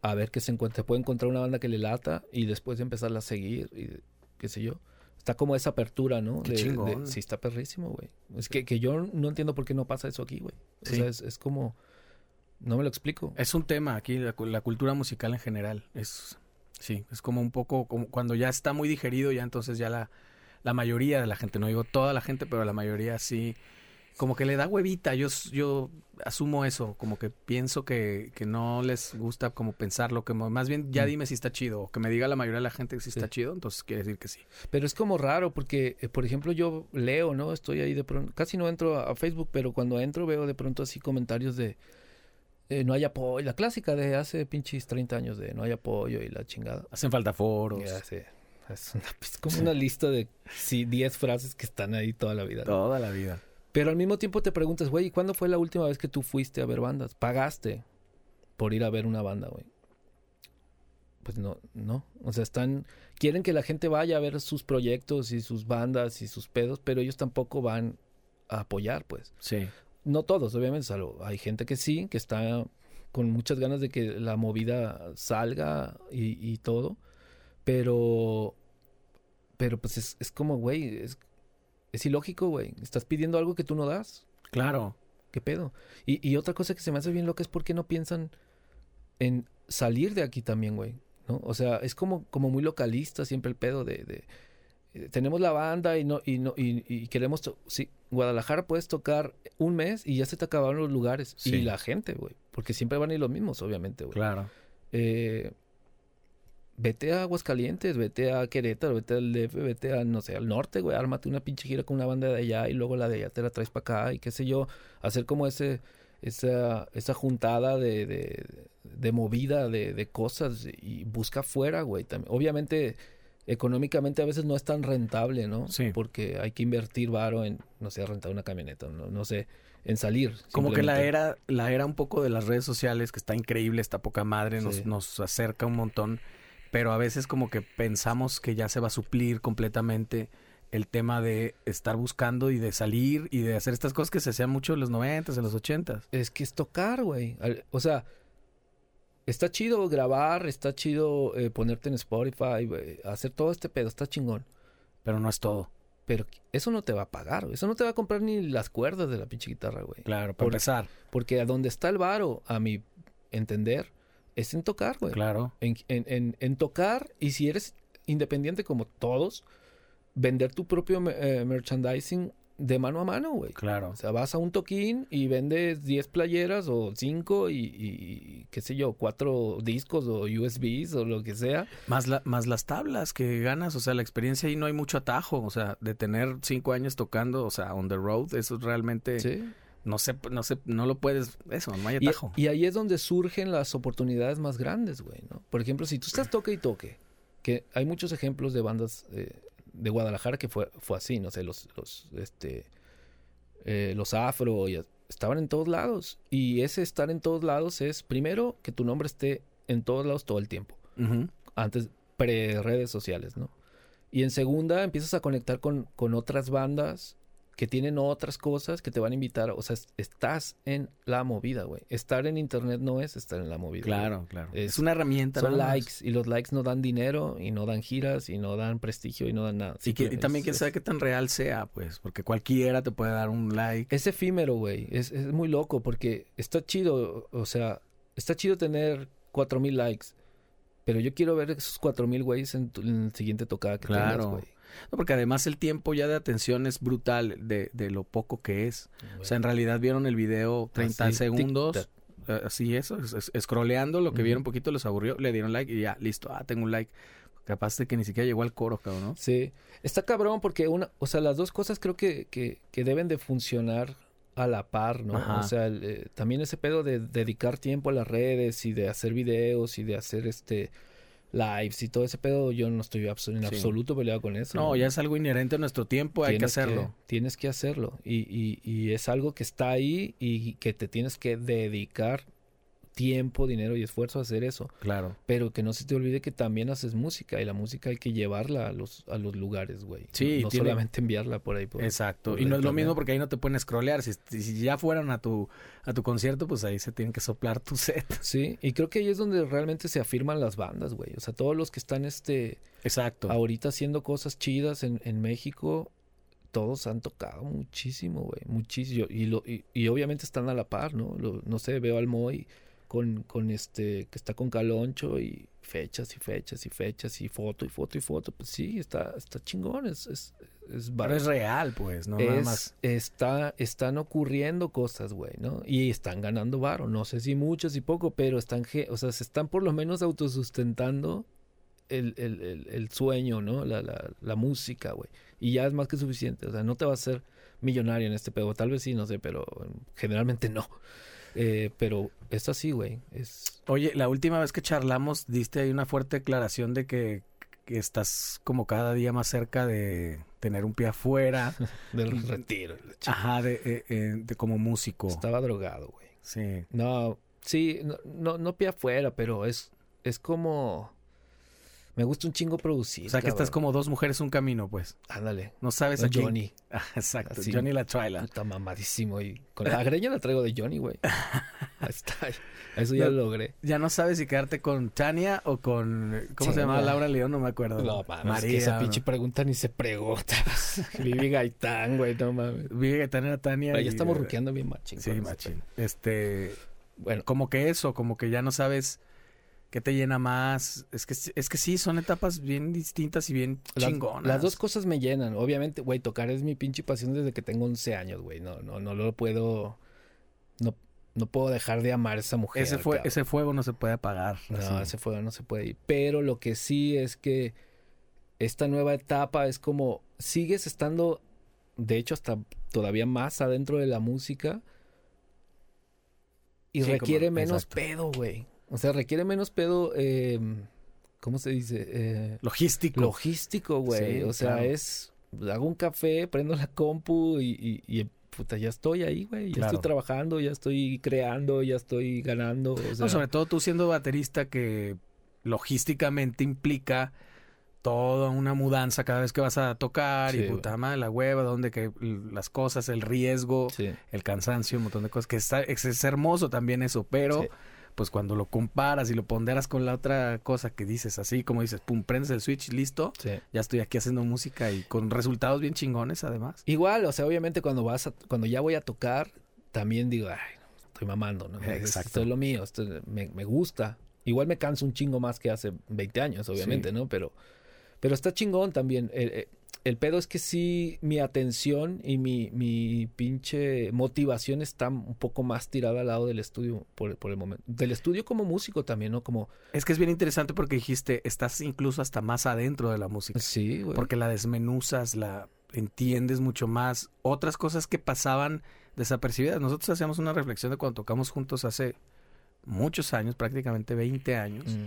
a ver qué se encuentra. Puede encontrar una banda que le lata y después empezarla a seguir y qué sé yo. Está como esa apertura, ¿no? Qué De- chingón. de- sí, está perrísimo, güey. Es que, que yo no entiendo por qué no pasa eso aquí, güey. O Sí. sea, es, es como... No me lo explico. Es un tema aquí, la, cu- la cultura musical en general. Es, sí, es como un poco, como cuando ya está muy digerido, ya entonces ya la, la mayoría de la gente, no digo toda la gente, pero la mayoría sí, como que le da huevita. Yo, yo asumo eso, como que pienso que, que no les gusta como pensarlo, que mo- más bien ya Mm. dime si está chido, o que me diga la mayoría de la gente que sí está Sí. chido, entonces quiere decir que sí. Pero es como raro porque, eh, por ejemplo, yo leo, ¿no? Estoy ahí de pronto, casi no entro a, a Facebook, pero cuando entro veo de pronto así comentarios de eh, no hay apoyo, la clásica de hace pinches 30 años de no hay apoyo y la chingada. Hacen falta foros. Ya es, una- es como una lista de sí, 10 frases que están ahí toda la vida. ¿no? Toda la vida. Pero al mismo tiempo te preguntas, güey, ¿y ¿cuándo fue la última vez que tú fuiste a ver bandas? ¿Pagaste por ir a ver una banda, güey? Pues no, no. O sea, están. Quieren que la gente vaya a ver sus proyectos y sus bandas y sus pedos, pero ellos tampoco van a apoyar, pues. Sí. No todos, obviamente. salvo- hay gente que sí, que está con muchas ganas de que la movida salga y, y todo. Pero. Pero pues es, es como, güey, es, es ilógico, güey. Estás pidiendo algo que tú no das. Claro. ¿Qué pedo? Y, y otra cosa que se me hace bien loca es por qué no piensan en salir de aquí también, güey. ¿no? O sea, es como, como muy localista siempre el pedo de, de, eh, tenemos la banda y no y no y, y queremos sí, Guadalajara puedes tocar un mes y ya se te acabaron los lugares Sí. y la gente, güey, porque siempre van a ir los mismos, obviamente, güey. Claro. Eh, vete a Aguascalientes, vete a Querétaro, vete al DF, vete a, no sé, al norte, güey, ármate una pinche gira con una banda de allá y luego la de allá te la traes para acá y qué sé yo, hacer como ese, esa, esa juntada de, de, de movida de, de cosas y busca afuera, güey, también. Obviamente, económicamente a veces no es tan rentable, ¿no? Sí. Porque hay que invertir varo en, no sé, rentar una camioneta, no, no sé, en salir. Como que la era, la era un poco de las redes sociales, que está increíble, está poca madre, nos, Sí. nos acerca un montón, pero a veces como que pensamos que ya se va a suplir completamente el tema de estar buscando y de salir y de hacer estas cosas que se hacían mucho en los noventas, en los ochentas. Es que es tocar, güey. O sea, está chido grabar, está chido eh, ponerte en Spotify, hacer todo este pedo, está chingón. Pero no es todo. Pero eso no te va a pagar. Eso no te va a comprar ni las cuerdas de la pinche guitarra, güey. Claro, para Por- empezar. Porque a donde está el varo, a mi entender, es en tocar, güey. Claro. En, en- en- en tocar y si eres independiente como todos, vender tu propio eh, merchandising de mano a mano, güey. Claro. O sea, vas a un toquín y vendes 10 playeras o 5 y, y, qué sé yo, 4 discos o USBs o lo que sea. Más, la, más las tablas que ganas, o sea, la experiencia ahí no hay mucho atajo, o sea, de tener cinco años tocando, o sea, on the road, eso es realmente, Sí. No sé, no sé, no lo puedes, eso, no hay atajo. y ahí es donde surgen las oportunidades más grandes, güey, ¿no? Por ejemplo, si tú estás toque y toque, que hay muchos ejemplos de bandas eh, de Guadalajara que fue, fue así, no sé, los, los, este, eh, los afro, y estaban en todos lados. Y ese estar en todos lados es, primero, que tu nombre esté en todos lados todo el tiempo. Antes pre-redes sociales, ¿no? Y en segunda empiezas a conectar con, con otras bandas que tienen otras cosas que te van a invitar. O sea, es- estás en la movida, güey. Estar en internet no es estar en la movida. güey. Claro, claro. Es, Es- una herramienta. Son likes y los likes no dan dinero y no dan giras y no dan prestigio y no dan nada. Y, que- y también es- quién sabe qué tan real sea, pues, porque cualquiera te puede dar un like. Es efímero, güey. Es, es muy loco porque está chido, o sea, está chido tener 4000 likes. Pero yo quiero ver esos 4000 güeyes en, tu- en el siguiente tocada que Claro. tengas, güey. No, porque además el tiempo ya de atención es brutal de, de lo poco que es. O sea, en realidad vieron el video 30 Así, segundos. eh, Así eso, es, es- scrolleando, lo que vieron un poquito les aburrió, le dieron like y ya, listo, ah, tengo un like. Capaz de que ni siquiera llegó al coro, cabrón, ¿no? Sí, está cabrón porque una, o sea, las dos cosas creo que, que, que deben de funcionar a la par, ¿no? Ajá. O sea, el, eh, también ese pedo de dedicar tiempo a las redes y de hacer videos y de hacer este lives y todo ese pedo, yo no estoy en Sí. absoluto peleado con eso. No, ya es algo inherente a nuestro tiempo, hay que Tienes hacerlo. tienes que hacerlo y, y, y es algo que está ahí y que te tienes que dedicar tiempo, dinero y esfuerzo a hacer eso. Claro. Pero que no se te olvide que también haces música y la música hay que llevarla a los, a los lugares, güey. Sí, No tiene- solamente enviarla por ahí. Por, Exacto. por Y no es lo mismo porque ahí no te pueden scrollear. Si, si ya fueran a tu, a tu concierto, pues ahí se tienen que soplar tu set. Sí, y creo que ahí es donde realmente se afirman las bandas, güey. O sea, todos los que están este Exacto. ahorita haciendo cosas chidas en, en México, todos han tocado muchísimo, güey. Muchísimo. Y, lo, y, y obviamente están a la par, ¿no? Lo- no sé, veo al Moy con, con este, que está con Caloncho y fechas y fechas y fechas y foto y foto y foto. Pues sí, está, está chingón. Es, es, es Pero es real, pues, no nada más. está, están ocurriendo cosas, güey, ¿no? Y están ganando varo, no sé si muchos y poco, pero están, o sea, se están por lo menos autosustentando el, el, el, el sueño, ¿no? La, la, la música, güey. Y ya es más que suficiente, o sea, no te vas a ser millonario en este pedo, tal vez sí, no sé, pero generalmente no. Eh, pero es así, güey, es... Oye, la última vez que charlamos diste ahí una fuerte declaración de que, que estás como cada día más cerca de tener un pie afuera. Del retiro. Ajá, de, eh, eh, de como músico. Estaba drogado, güey. Sí. No, sí, no, no, no pie afuera, pero es, es como... Me gusta un chingo producir. O sea que estás como dos mujeres, un camino, pues. Ándale. No sabes No, a quién- Johnny. Ah, exacto, Así. Johnny la Trailer. Puta mamadísimo. Y con la greña la traigo de Johnny, güey. Ahí está. Eso ya No. lo logré. Ya no sabes si quedarte con Tania o con... ¿Cómo Sí, se llamaba. Laura León? No me acuerdo. No, mames, María. es que esa ¿no? pinche pregunta ni se pregunta. Vivi Gaitán, güey, no mames. Vive Gaitán era Tania. Pero y- ya estamos ruqueando bien machín. Sí, machín. Este... Bueno, Como que eso, como que ya no sabes qué te llena más. Es que, es que sí, son etapas bien distintas y bien las, chingonas. las dos cosas me llenan. Obviamente, güey, tocar es mi pinche pasión desde que tengo 11 años, güey. No, no, no lo puedo... No, no puedo dejar de amar a esa mujer. ese, fue, ese fuego no se puede apagar. No, así. ese fuego no se puede ir. Pero lo que sí es que esta nueva etapa es como sigues estando, de hecho, hasta todavía más adentro de la música y Sí, requiere como- menos exacto. pedo, güey. O sea, requiere menos pedo, eh, ¿cómo se dice? Eh, Logístico. logístico, güey. Sí, o sea, claro. es, hago un café, prendo la compu y, y- y, puta, ya estoy ahí, güey. Ya Claro. estoy trabajando, ya estoy creando, ya estoy ganando. O sea, No, sobre todo tú siendo baterista que logísticamente implica toda una mudanza cada vez que vas a tocar Sí, y puta madre, la hueva, donde que las cosas, el riesgo, sí. el cansancio, un montón de cosas, que está, es, es hermoso también eso, pero Sí. Pues cuando lo comparas y lo ponderas con la otra cosa que dices, así como dices, pum, prendes el switch, listo, sí. ya estoy aquí haciendo música y con resultados bien chingones además. Igual, o sea, obviamente cuando vas a, cuando ya voy a tocar, también digo, ay, estoy mamando, ¿no? Exacto. Esto es lo mío, esto es- me, me gusta. Igual me canso un chingo más que hace 20 años, obviamente, Sí. ¿no? Pero, pero está chingón también. El, el- el pedo es que sí, mi atención y mi, mi pinche motivación está un poco más tirada al lado del estudio por, por el momento. Del estudio como músico también, ¿no? Como, Es que es bien interesante porque dijiste, estás incluso hasta más adentro de la música. sí, güey. porque la desmenuzas, la entiendes mucho más. Otras cosas que pasaban desapercibidas. Nosotros hacíamos una reflexión de cuando tocamos juntos hace muchos años, prácticamente 20 años. Mm,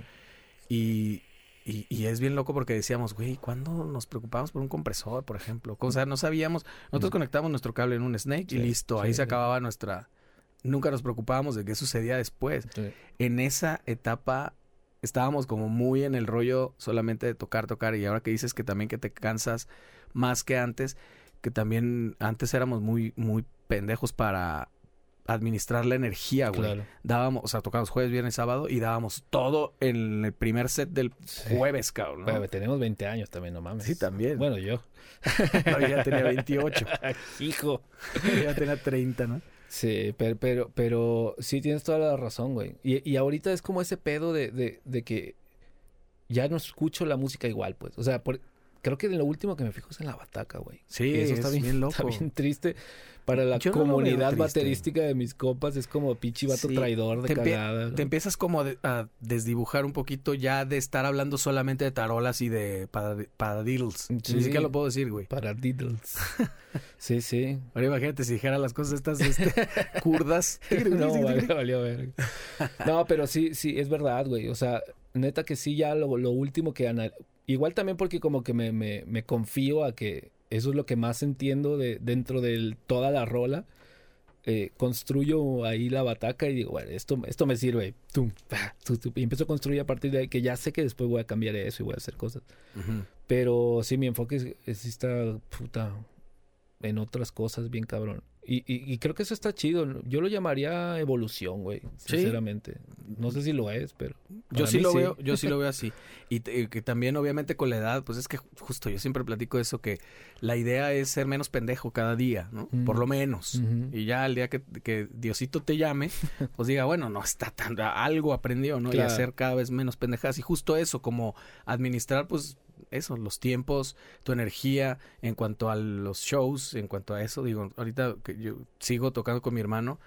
Y, y, y es bien loco porque decíamos, güey, ¿cuándo nos preocupamos por un compresor, por ejemplo? O sea, no sabíamos. Nosotros Mm. conectamos nuestro cable en un snake y listo. Ahí sí, se acababa nuestra... Nunca nos preocupábamos de qué sucedía después en esa etapa estábamos como muy en el rollo solamente de tocar, tocar. Y ahora que dices que también que te cansas más que antes, que también antes éramos muy, muy pendejos para administrar la energía, güey. Claro. Dábamos, o sea, tocábamos jueves, viernes, sábado y dábamos todo en el primer set del Sí. jueves, cabrón. ¿no? Güey, tenemos 20 años también, no mames. Sí, también. Bueno, yo. No, yo ya tenía 28, Hijo. yo ya tenía 30, ¿no? Sí, pero, pero, pero sí tienes toda la razón, güey. Y, y ahorita es como ese pedo de, de, de que ya no escucho la música igual, pues. O sea, por- creo que lo último que me fijo es en la bataca, güey. Sí, Y eso es está bien, bien loco. Está bien triste. Para la Yo comunidad baterística de mis compas es como pinche vato Sí, traidor de te empie- cagada. ¿no? Te empiezas como de- a desdibujar un poquito ya de estar hablando solamente de tarolas y de parad- paradiddles. Sí. Ni siquiera lo puedo decir, güey. Para diddles. sí, sí. Ahora imagínate si dijera las cosas estas este, kurdas. no, valió, valió verga. No, pero sí, sí, es verdad, güey. O sea, neta que sí, ya lo, lo último que... Igual también porque como que me, me, me confío a que eso es lo que más entiendo de dentro de toda la rola. eh, construyo ahí la bataca y digo, bueno, esto, esto me sirve. Tum, pa, y empiezo a construir a partir de ahí, que ya sé que después voy a cambiar eso y voy a hacer cosas. Pero sí, mi enfoque es, es- está, puta, en otras cosas bien cabrón. Y, y, y creo que eso está chido. Yo lo llamaría evolución, güey, Sí. sinceramente. No sé si lo es, pero... Yo sí lo veo, yo sí lo veo así. Y te- que también obviamente con la edad, pues es que justo yo siempre platico eso que la idea es ser menos pendejo cada día, ¿no? Mm. Por lo menos. Y ya el día que, que Diosito te llame, pues diga, bueno, no está tan algo aprendió, ¿no? Y Claro. hacer cada vez menos pendejadas y justo eso, como administrar pues eso, los tiempos, tu energía en cuanto a los shows, en cuanto a eso, digo, ahorita que yo sigo tocando con mi hermano,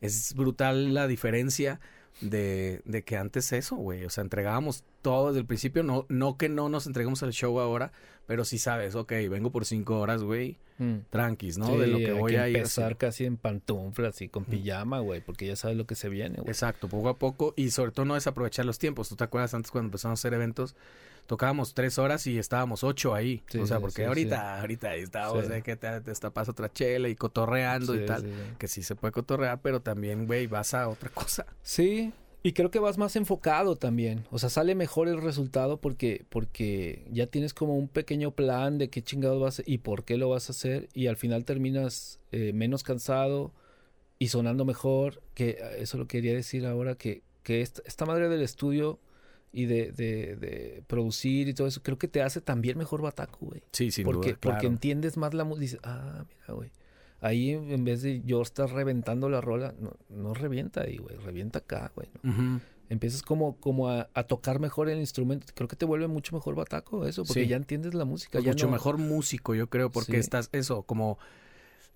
es brutal la diferencia de, de que antes eso, güey, o sea, entregábamos todo desde el principio, no, no que no nos entreguemos al show ahora, pero sí sabes, ok, vengo por cinco horas, güey, Mm. tranquis, ¿no? Sí, de lo que voy a ir. empezar casi en pantuflas y con pijama, güey, porque ya sabes lo que se viene, güey. Exacto, poco a poco y sobre todo no desaprovechar los tiempos. ¿Tú te acuerdas antes cuando empezamos a hacer eventos? Tocábamos tres horas y estábamos ocho ahí. Sí, o sea, sí, porque sí, ahorita, ahorita ahí estábamos Sí. de que te destapas otra chela y cotorreando Sí, y tal. sí, sí. Que sí se puede cotorrear, pero también, güey, vas a otra cosa. Sí, y creo que vas más enfocado también. O sea, sale mejor el resultado porque, porque ya tienes como un pequeño plan de qué chingados vas a y por qué lo vas a hacer. Y al final terminas eh, menos cansado y sonando mejor. Que eh, eso lo quería decir ahora, que, que esta, esta madre del estudio y de, de, de producir y todo eso, creo que te hace también mejor bataco, güey. Sí, sin porque, duda, claro. porque entiendes más la música. Dices, ah, mira, güey. Ahí en vez de yo estar reventando la rola, no, no revienta ahí, güey. Revienta acá, güey. Empiezas como, como a, a tocar mejor el instrumento. Creo que te vuelve mucho mejor bataco eso, porque Sí. ya entiendes la música. Pues ya mucho no- mejor músico, yo creo, porque Sí. estás, eso, como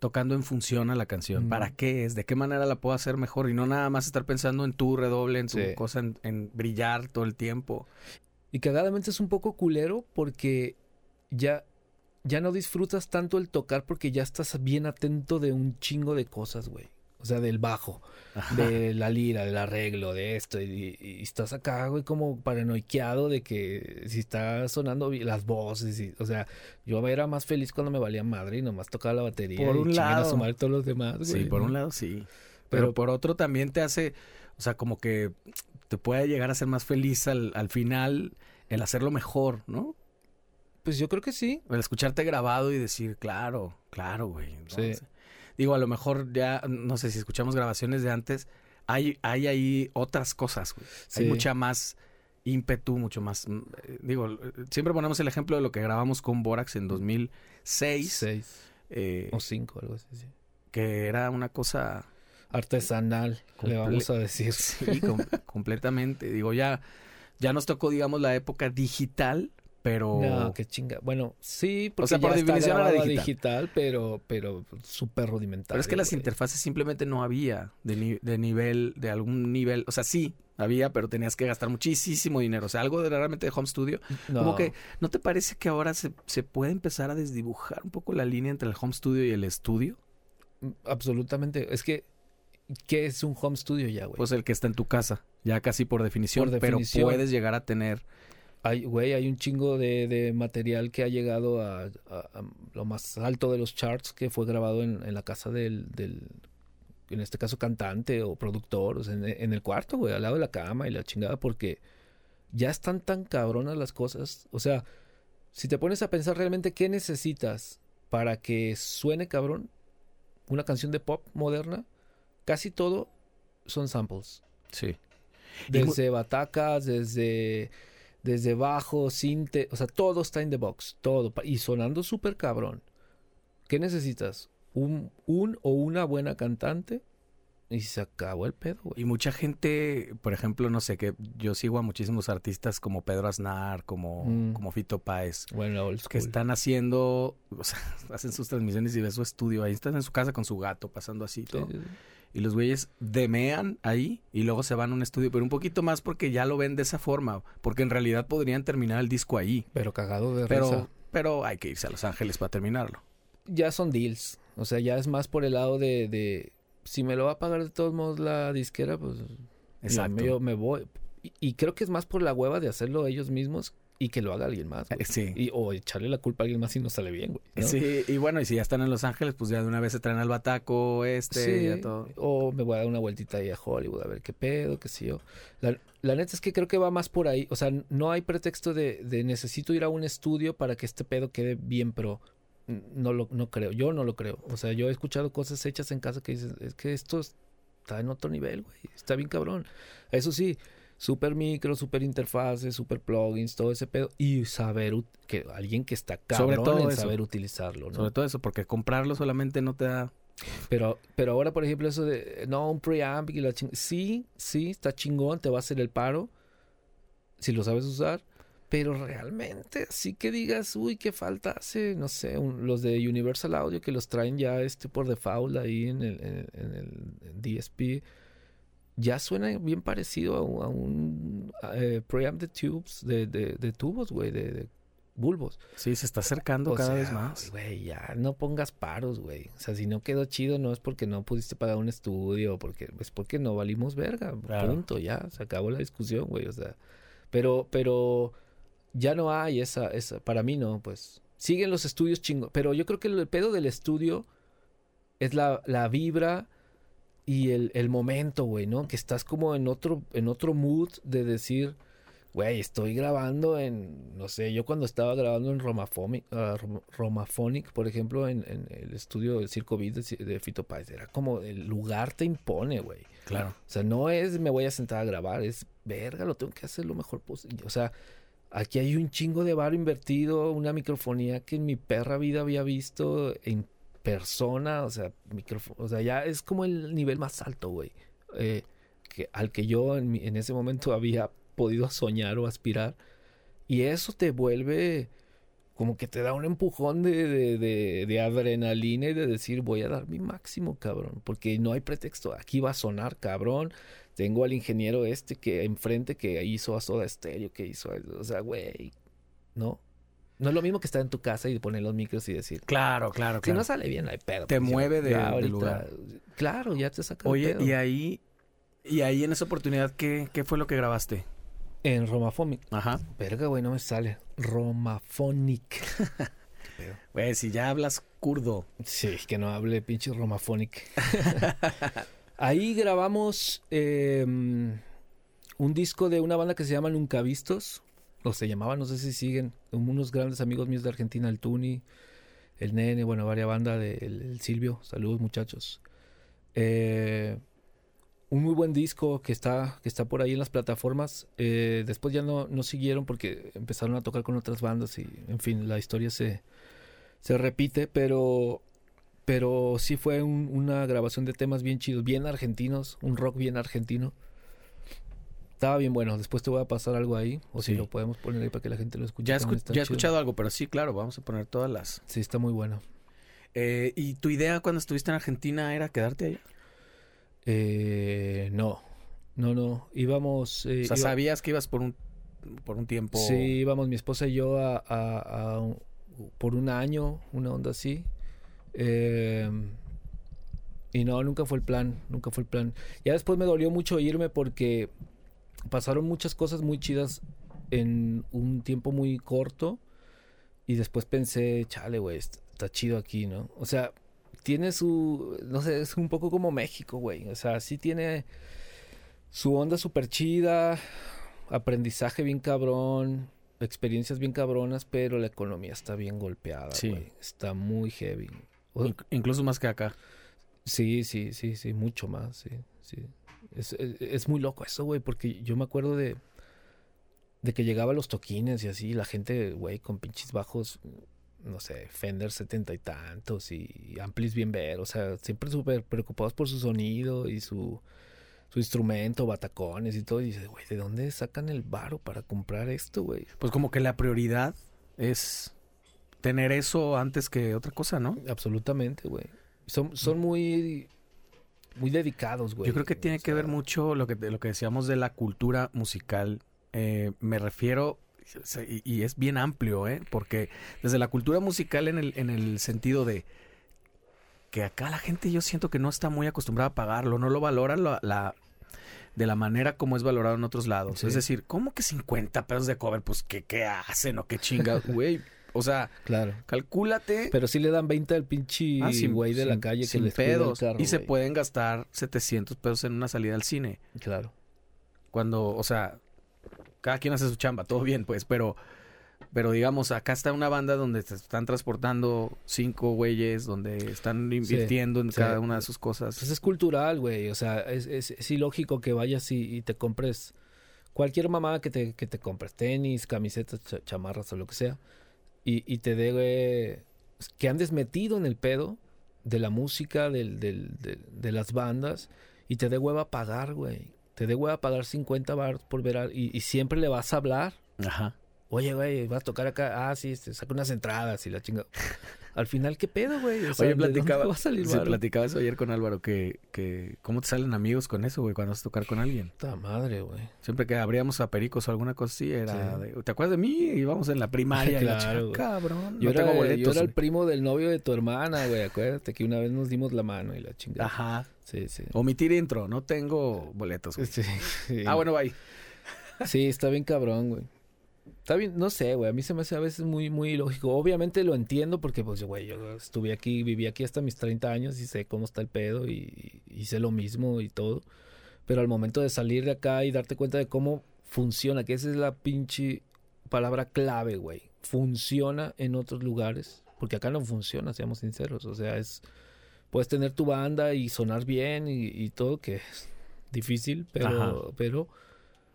tocando en función a la canción. Mm. ¿Para qué es? ¿De qué manera la puedo hacer mejor? Y no nada más estar pensando en tu redoble, en tu Sí. cosa, en, en brillar todo el tiempo. Y cagadamente es un poco culero porque ya, ya no disfrutas tanto el tocar porque ya estás bien atento de un chingo de cosas, güey. O sea, del bajo, de la lira, del arreglo, de esto. Y, y estás acá, güey, como paranoiqueado de que si está sonando bien las voces. y- o sea, yo era más feliz cuando me valía madre y nomás tocaba la batería. Por y un a lado. su madre todos los demás, güey. Sí, por ¿no? un lado sí. Pero, Pero- por otro también te hace, o sea, como que te puede llegar a ser más feliz al, al final el hacerlo mejor, ¿no? Pues yo creo que sí. El escucharte grabado y decir, claro, claro, güey. ¿no? Sí. Digo, a lo mejor ya, no sé si escuchamos grabaciones de antes, hay, hay ahí otras cosas, güey. Hay mucha más ímpetu, mucho más... mm, eh, Digo, siempre ponemos el ejemplo de lo que grabamos con Borax en 2006, Seis eh, o cinco, algo así. sí. que era una cosa... Artesanal, le vamos a decir. Sí, com- completamente. Digo, ya, ya nos tocó, digamos, la época digital, pero... No, qué chinga. Bueno, sí, porque sea, por ya está definición era digital. digital, pero, pero súper rudimentario. Pero es que las güey. interfaces simplemente no había de, ni- de nivel, de algún nivel. O sea, sí, había, pero tenías que gastar muchísimo dinero. O sea, algo de realmente de home studio. No, Como que, ¿no te parece que ahora se, se puede empezar a desdibujar un poco la línea entre el home studio y el estudio? absolutamente. Es que, ¿qué es un home studio ya, güey? Pues el que está en tu casa, ya casi por definición, Por definición. pero puedes llegar a tener... Hay, güey, hay un chingo de, de material que ha llegado a, a- a lo más alto de los charts que fue grabado en, en la casa del, del, en este caso, cantante o productor, o sea, en, en el cuarto, güey, al lado de la cama y la chingada, porque ya están tan cabronas las cosas. O sea, si te pones a pensar realmente qué necesitas para que suene cabrón una canción de pop moderna, casi todo son samples. Sí. Y Desde batacas, desde, desde bajo, cinte, o sea, todo está en the box, todo. Y sonando súper cabrón. ¿Qué necesitas? Un, un o una buena cantante y se acabó el pedo, güey. Y mucha gente, por ejemplo, no sé, que yo sigo a muchísimos artistas como Pedro Aznar, como, Mm. como Fito Páez. Bueno, que están haciendo, o sea, hacen sus transmisiones y ves su estudio ahí, están en su casa con su gato pasando así Sí, todo. sí, sí. Y los güeyes demean ahí y luego se van a un estudio, pero un poquito más porque ya lo ven de esa forma, porque en realidad podrían terminar el disco ahí, Pero cagado de pero risa. pero hay que irse a Los Ángeles para terminarlo. Ya son deals. O sea, ya es más por el lado de, de si me lo va a pagar de todos modos la disquera, pues Exacto. Yo, yo me voy. Y, y creo que es más por la hueva de hacerlo ellos mismos y que lo haga alguien más. güey. Sí. Y, o echarle la culpa a alguien más si no sale bien, güey. ¿no? Sí, y bueno, y si ya están en Los Ángeles, pues ya de una vez se traen al bataco este, Sí, ya todo. O me voy a dar una vueltita ahí a Hollywood a ver qué pedo, qué sé yo. La, la neta es que creo que va más por ahí. O sea, no hay pretexto de, de necesito ir a un estudio para que este pedo quede bien, pero no lo no creo. Yo no lo creo. O sea, yo he escuchado cosas hechas en casa que dices, es que esto está en otro nivel, güey. Está bien cabrón. Eso sí, super micro, super interfaces, super plugins, todo ese pedo. Y saber que alguien que está Sobre cabrón todo en eso. saber utilizarlo, ¿no? Sobre todo eso, porque comprarlo solamente no te da... Pero, pero ahora, por ejemplo, eso de, no, un preamp y la ching... Sí, sí, está chingón, te va a hacer el paro, si lo sabes usar, pero realmente, sí que digas, uy, qué falta hace, no sé, un- los de Universal Audio que los traen ya este por default ahí en el, en, en el DSP, ya suena bien parecido a un, a un, eh, preamp de tubes, de, de, de tubos, güey, de, de bulbos. Sí, se está acercando O cada sea, vez más. Güey, ya no pongas paros, güey. O sea, si no quedó chido, no es porque no pudiste pagar un estudio, porque es porque no valimos verga. Claro. Punto, ya. Se acabó la discusión, güey. O sea, pero, pero ya no hay esa, esa. Para mí no, pues. Siguen los estudios chingos. Pero yo creo que el pedo del estudio es la, la vibra y el, el momento, güey, ¿no? Que estás como en otro, en otro mood de decir, güey, estoy grabando en, no sé, yo cuando estaba grabando en Romaphonic, ah, Rom- Romaphonic, por ejemplo, en, en el estudio del Circo Beat de, de Fito Páez, era como el lugar te impone, güey. Claro. O sea, no es me voy a sentar a grabar, es verga, lo tengo que hacer lo mejor posible. O sea, aquí hay un chingo de bar invertido, una microfonía que en mi perra vida había visto en persona, o sea, micrófono, o sea, ya es como el nivel más alto, güey, eh, al que yo en, en ese momento había podido soñar o aspirar. Y eso te vuelve como que te da un empujón de, adrenalina y de decir voy a dar mi máximo, cabrón. Porque no hay pretexto. Aquí va a sonar, cabrón. Tengo al ingeniero este que enfrente que hizo a Soda Stereo, que hizo... O sea, güey, ¿no? No es lo mismo que estar en tu casa y poner los micros y decir... Claro, claro, Si claro. no sale bien, no hay pedo. Te porque si- mueve de- ya ahorita- lugar. Claro, ya te saca el Oye, pedo. y ahí... Y ahí en esa oportunidad, ¿qué, qué fue lo que grabaste? En Romaphonic. Ajá. Verga, güey, no me sale. Romaphonic. Güey, si ya hablas kurdo. Sí, que no hable pinche Romaphonic. Ahí grabamos eh, un disco de una banda que se llama Nunca Vistos. O se llamaba, no sé si siguen. Unos grandes amigos míos de Argentina, el Tuni, el Nene, bueno, varias bandas del el Silvio. Saludos, muchachos. Eh, un muy buen disco que está, que está por ahí en las plataformas. Eh, después ya no, no siguieron porque empezaron a tocar con otras bandas y, en fin, la historia se, se repite, pero, pero sí fue un- una grabación de temas bien chidos, bien argentinos, un rock bien argentino. Estaba bien bueno, después te voy a pasar algo ahí, o si lo podemos poner ahí para que la gente lo escuche. Ya, escu- he escuchado algo, pero sí, claro, vamos a poner todas las... Sí, está muy bueno. Eh, ¿Y tu idea cuando estuviste en Argentina era quedarte allá? Eh, no, no, no, íbamos... eh, o sea, iba- sabías que ibas por un, por un tiempo... Sí, íbamos mi esposa y yo a, a- a un- por un año, una onda así. Eh, y no, nunca fue el plan, nunca fue el plan. Ya después me dolió mucho irme porque pasaron muchas cosas muy chidas en un tiempo muy corto. Y después pensé, chale, güey, est- está chido aquí, ¿no? O sea, tiene su, no sé, es un poco como México, güey. O sea, sí tiene su onda súper chida, aprendizaje bien cabrón, experiencias bien cabronas, pero la economía está bien golpeada, Sí. güey. Está muy heavy. O- incluso más que acá. Sí, sí, sí, sí, mucho más, sí, sí. Es, es, es muy loco eso, güey, porque yo me acuerdo de, de que llegaba a los toquines y así, la gente, güey, con pinches bajos, no sé, Fender setenta y tantos y amplis bien ver, o sea, siempre súper preocupados por su sonido y su, su instrumento, batacones y todo, y dices, güey, ¿de dónde sacan el varo para comprar esto, güey? Pues como que la prioridad es tener eso antes que otra cosa, ¿no? Absolutamente, güey. Son, son muy, muy dedicados, güey. Yo creo que tiene O que ver mucho lo que, lo que decíamos de la cultura musical. Eh, me refiero, y, y es bien amplio, ¿eh? Porque desde la cultura musical en el, en el sentido de que acá la gente yo siento que no está muy acostumbrada a pagarlo, no lo valoran la, la, de la manera como es valorado en otros lados. Sí. Es decir, ¿cómo que 50 pesos de cover? Pues, ¿qué, qué hacen o qué chinga, güey? O sea, Claro. calcúlate. Pero sí le dan 20 al pinche Ah, sin- güey de la sin- calle que sin les cuida el pedos. carro, y se pueden gastar 700 pesos en una salida al cine. Claro. Cuando, o sea, cada quien hace su chamba, todo bien, pues, pero, pero digamos, acá está una banda donde se están transportando cinco güeyes, donde están invirtiendo en sí. cada una de sus cosas. Pues es cultural, güey. O sea, es, es, es ilógico que vayas y, y te compres cualquier mamada que te, que te compres, tenis, camisetas, cha- chamarras o lo que sea, y, y te dé, güey, que andes metido en el pedo de la música, del, del, de las bandas, y te dé hueva pagar, güey. Te dé hueva pagar 50 baros por ver a- y, y siempre le vas a hablar. Ajá. Oye, güey, vas a tocar acá. Ah, sí, este, saca unas entradas y la chinga. Al final, ¿qué pedo, güey? O sea, Oye, ¿de dónde platicaba, va a salir se varo? platicaba eso ayer con Álvaro, que, que cómo te salen amigos con eso, güey, cuando vas a tocar con alguien. Puta madre, güey. Siempre que abríamos a Pericos o alguna cosa así, era, Sí. de, ¿te acuerdas de mí? Íbamos en la primaria. y la Claro, chica, güey. cabrón, Yo, no era, tengo yo boletos. era el güey". primo del novio de tu hermana, güey. Acuérdate que una vez nos dimos la mano y la chingada. Ajá. Sí, sí. Omitir intro, no tengo boletos, güey. Sí, sí. Ah, bueno, bye. Sí, está bien cabrón, güey. Está bien, no sé, güey. A mí se me hace a veces muy, muy ilógico. Obviamente lo entiendo porque, pues, güey, yo estuve aquí, viví aquí hasta mis 30 años y sé cómo está el pedo y, y hice lo mismo y todo. Pero al momento de salir de acá y darte cuenta de cómo funciona, que esa es la pinche palabra clave, güey. Funciona en otros lugares. Porque acá no funciona, seamos sinceros. O sea, es. Puedes tener tu banda y sonar bien y, y todo, que es difícil, pero. Ajá. pero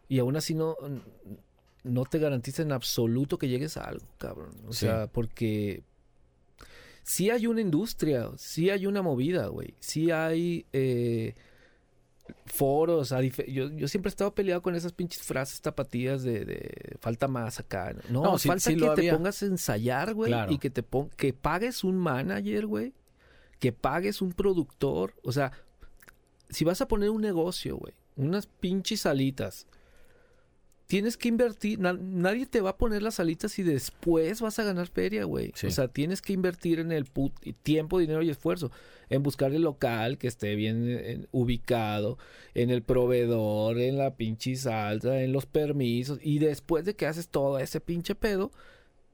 y aún así no, no te garantiza en absoluto que llegues a algo, cabrón. O Sí. sea, porque sí hay una industria, sí hay una movida, güey. Sí hay eh, foros. yo, yo siempre he estado peleado con esas pinches frases tapatías de, de falta más acá. No, No, sí- falta sí que te había. pongas a ensayar, güey. Claro. Y que te pon que pagues un manager, güey. Que pagues un productor. O sea, si vas a poner un negocio, güey. Unas pinches alitas. Tienes que invertir. na- nadie te va a poner las alitas y después vas a ganar feria, güey. Sí. O sea, tienes que invertir en el put tiempo, dinero y esfuerzo. En buscar el local que esté bien ubicado, en el proveedor, en la pinche salsa, en los permisos. Y después de que haces todo ese pinche pedo,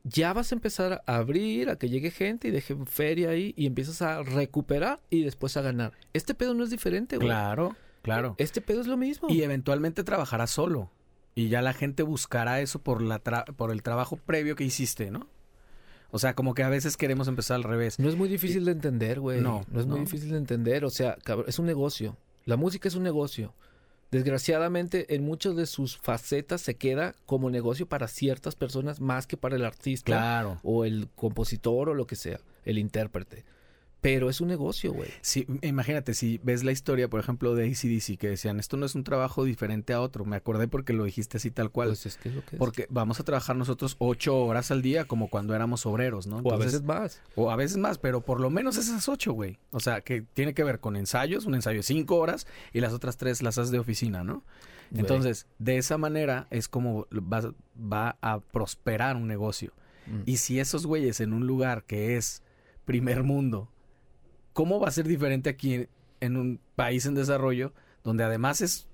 ya vas a empezar a abrir, a que llegue gente y deje feria ahí y empiezas a recuperar y después a ganar. Este pedo no es diferente, güey. Claro, claro. Este pedo es lo mismo. Y eventualmente trabajarás solo. Y ya la gente buscará eso por, la tra- por el trabajo previo que hiciste, ¿no? O sea, como que a veces queremos empezar al revés. No es muy difícil de entender, güey. No, No, es muy difícil de entender. O sea, cabrón, es un negocio. La música es un negocio. Desgraciadamente, en muchas de sus facetas se queda como negocio para ciertas personas más que para el artista Claro. o el compositor o lo que sea, el intérprete. Pero es un negocio, güey. Sí, imagínate, si ves la historia, por ejemplo, de ACDC, que decían, esto no es un trabajo diferente a otro. Me acordé porque lo dijiste así tal cual. Pues es que es lo que es. porque vamos a trabajar nosotros ocho horas al día como cuando éramos obreros, ¿no? o a veces más. O a veces más, pero por lo menos esas ocho, güey. O sea, que tiene que ver con ensayos, un ensayo de cinco horas y las otras tres las haces de oficina, ¿no? Güey. Entonces, de esa manera es como va, va a prosperar un negocio. Mm. Y si esos güeyes en un lugar que es primer mundo, ¿cómo va a ser diferente aquí en, en un país en desarrollo donde además es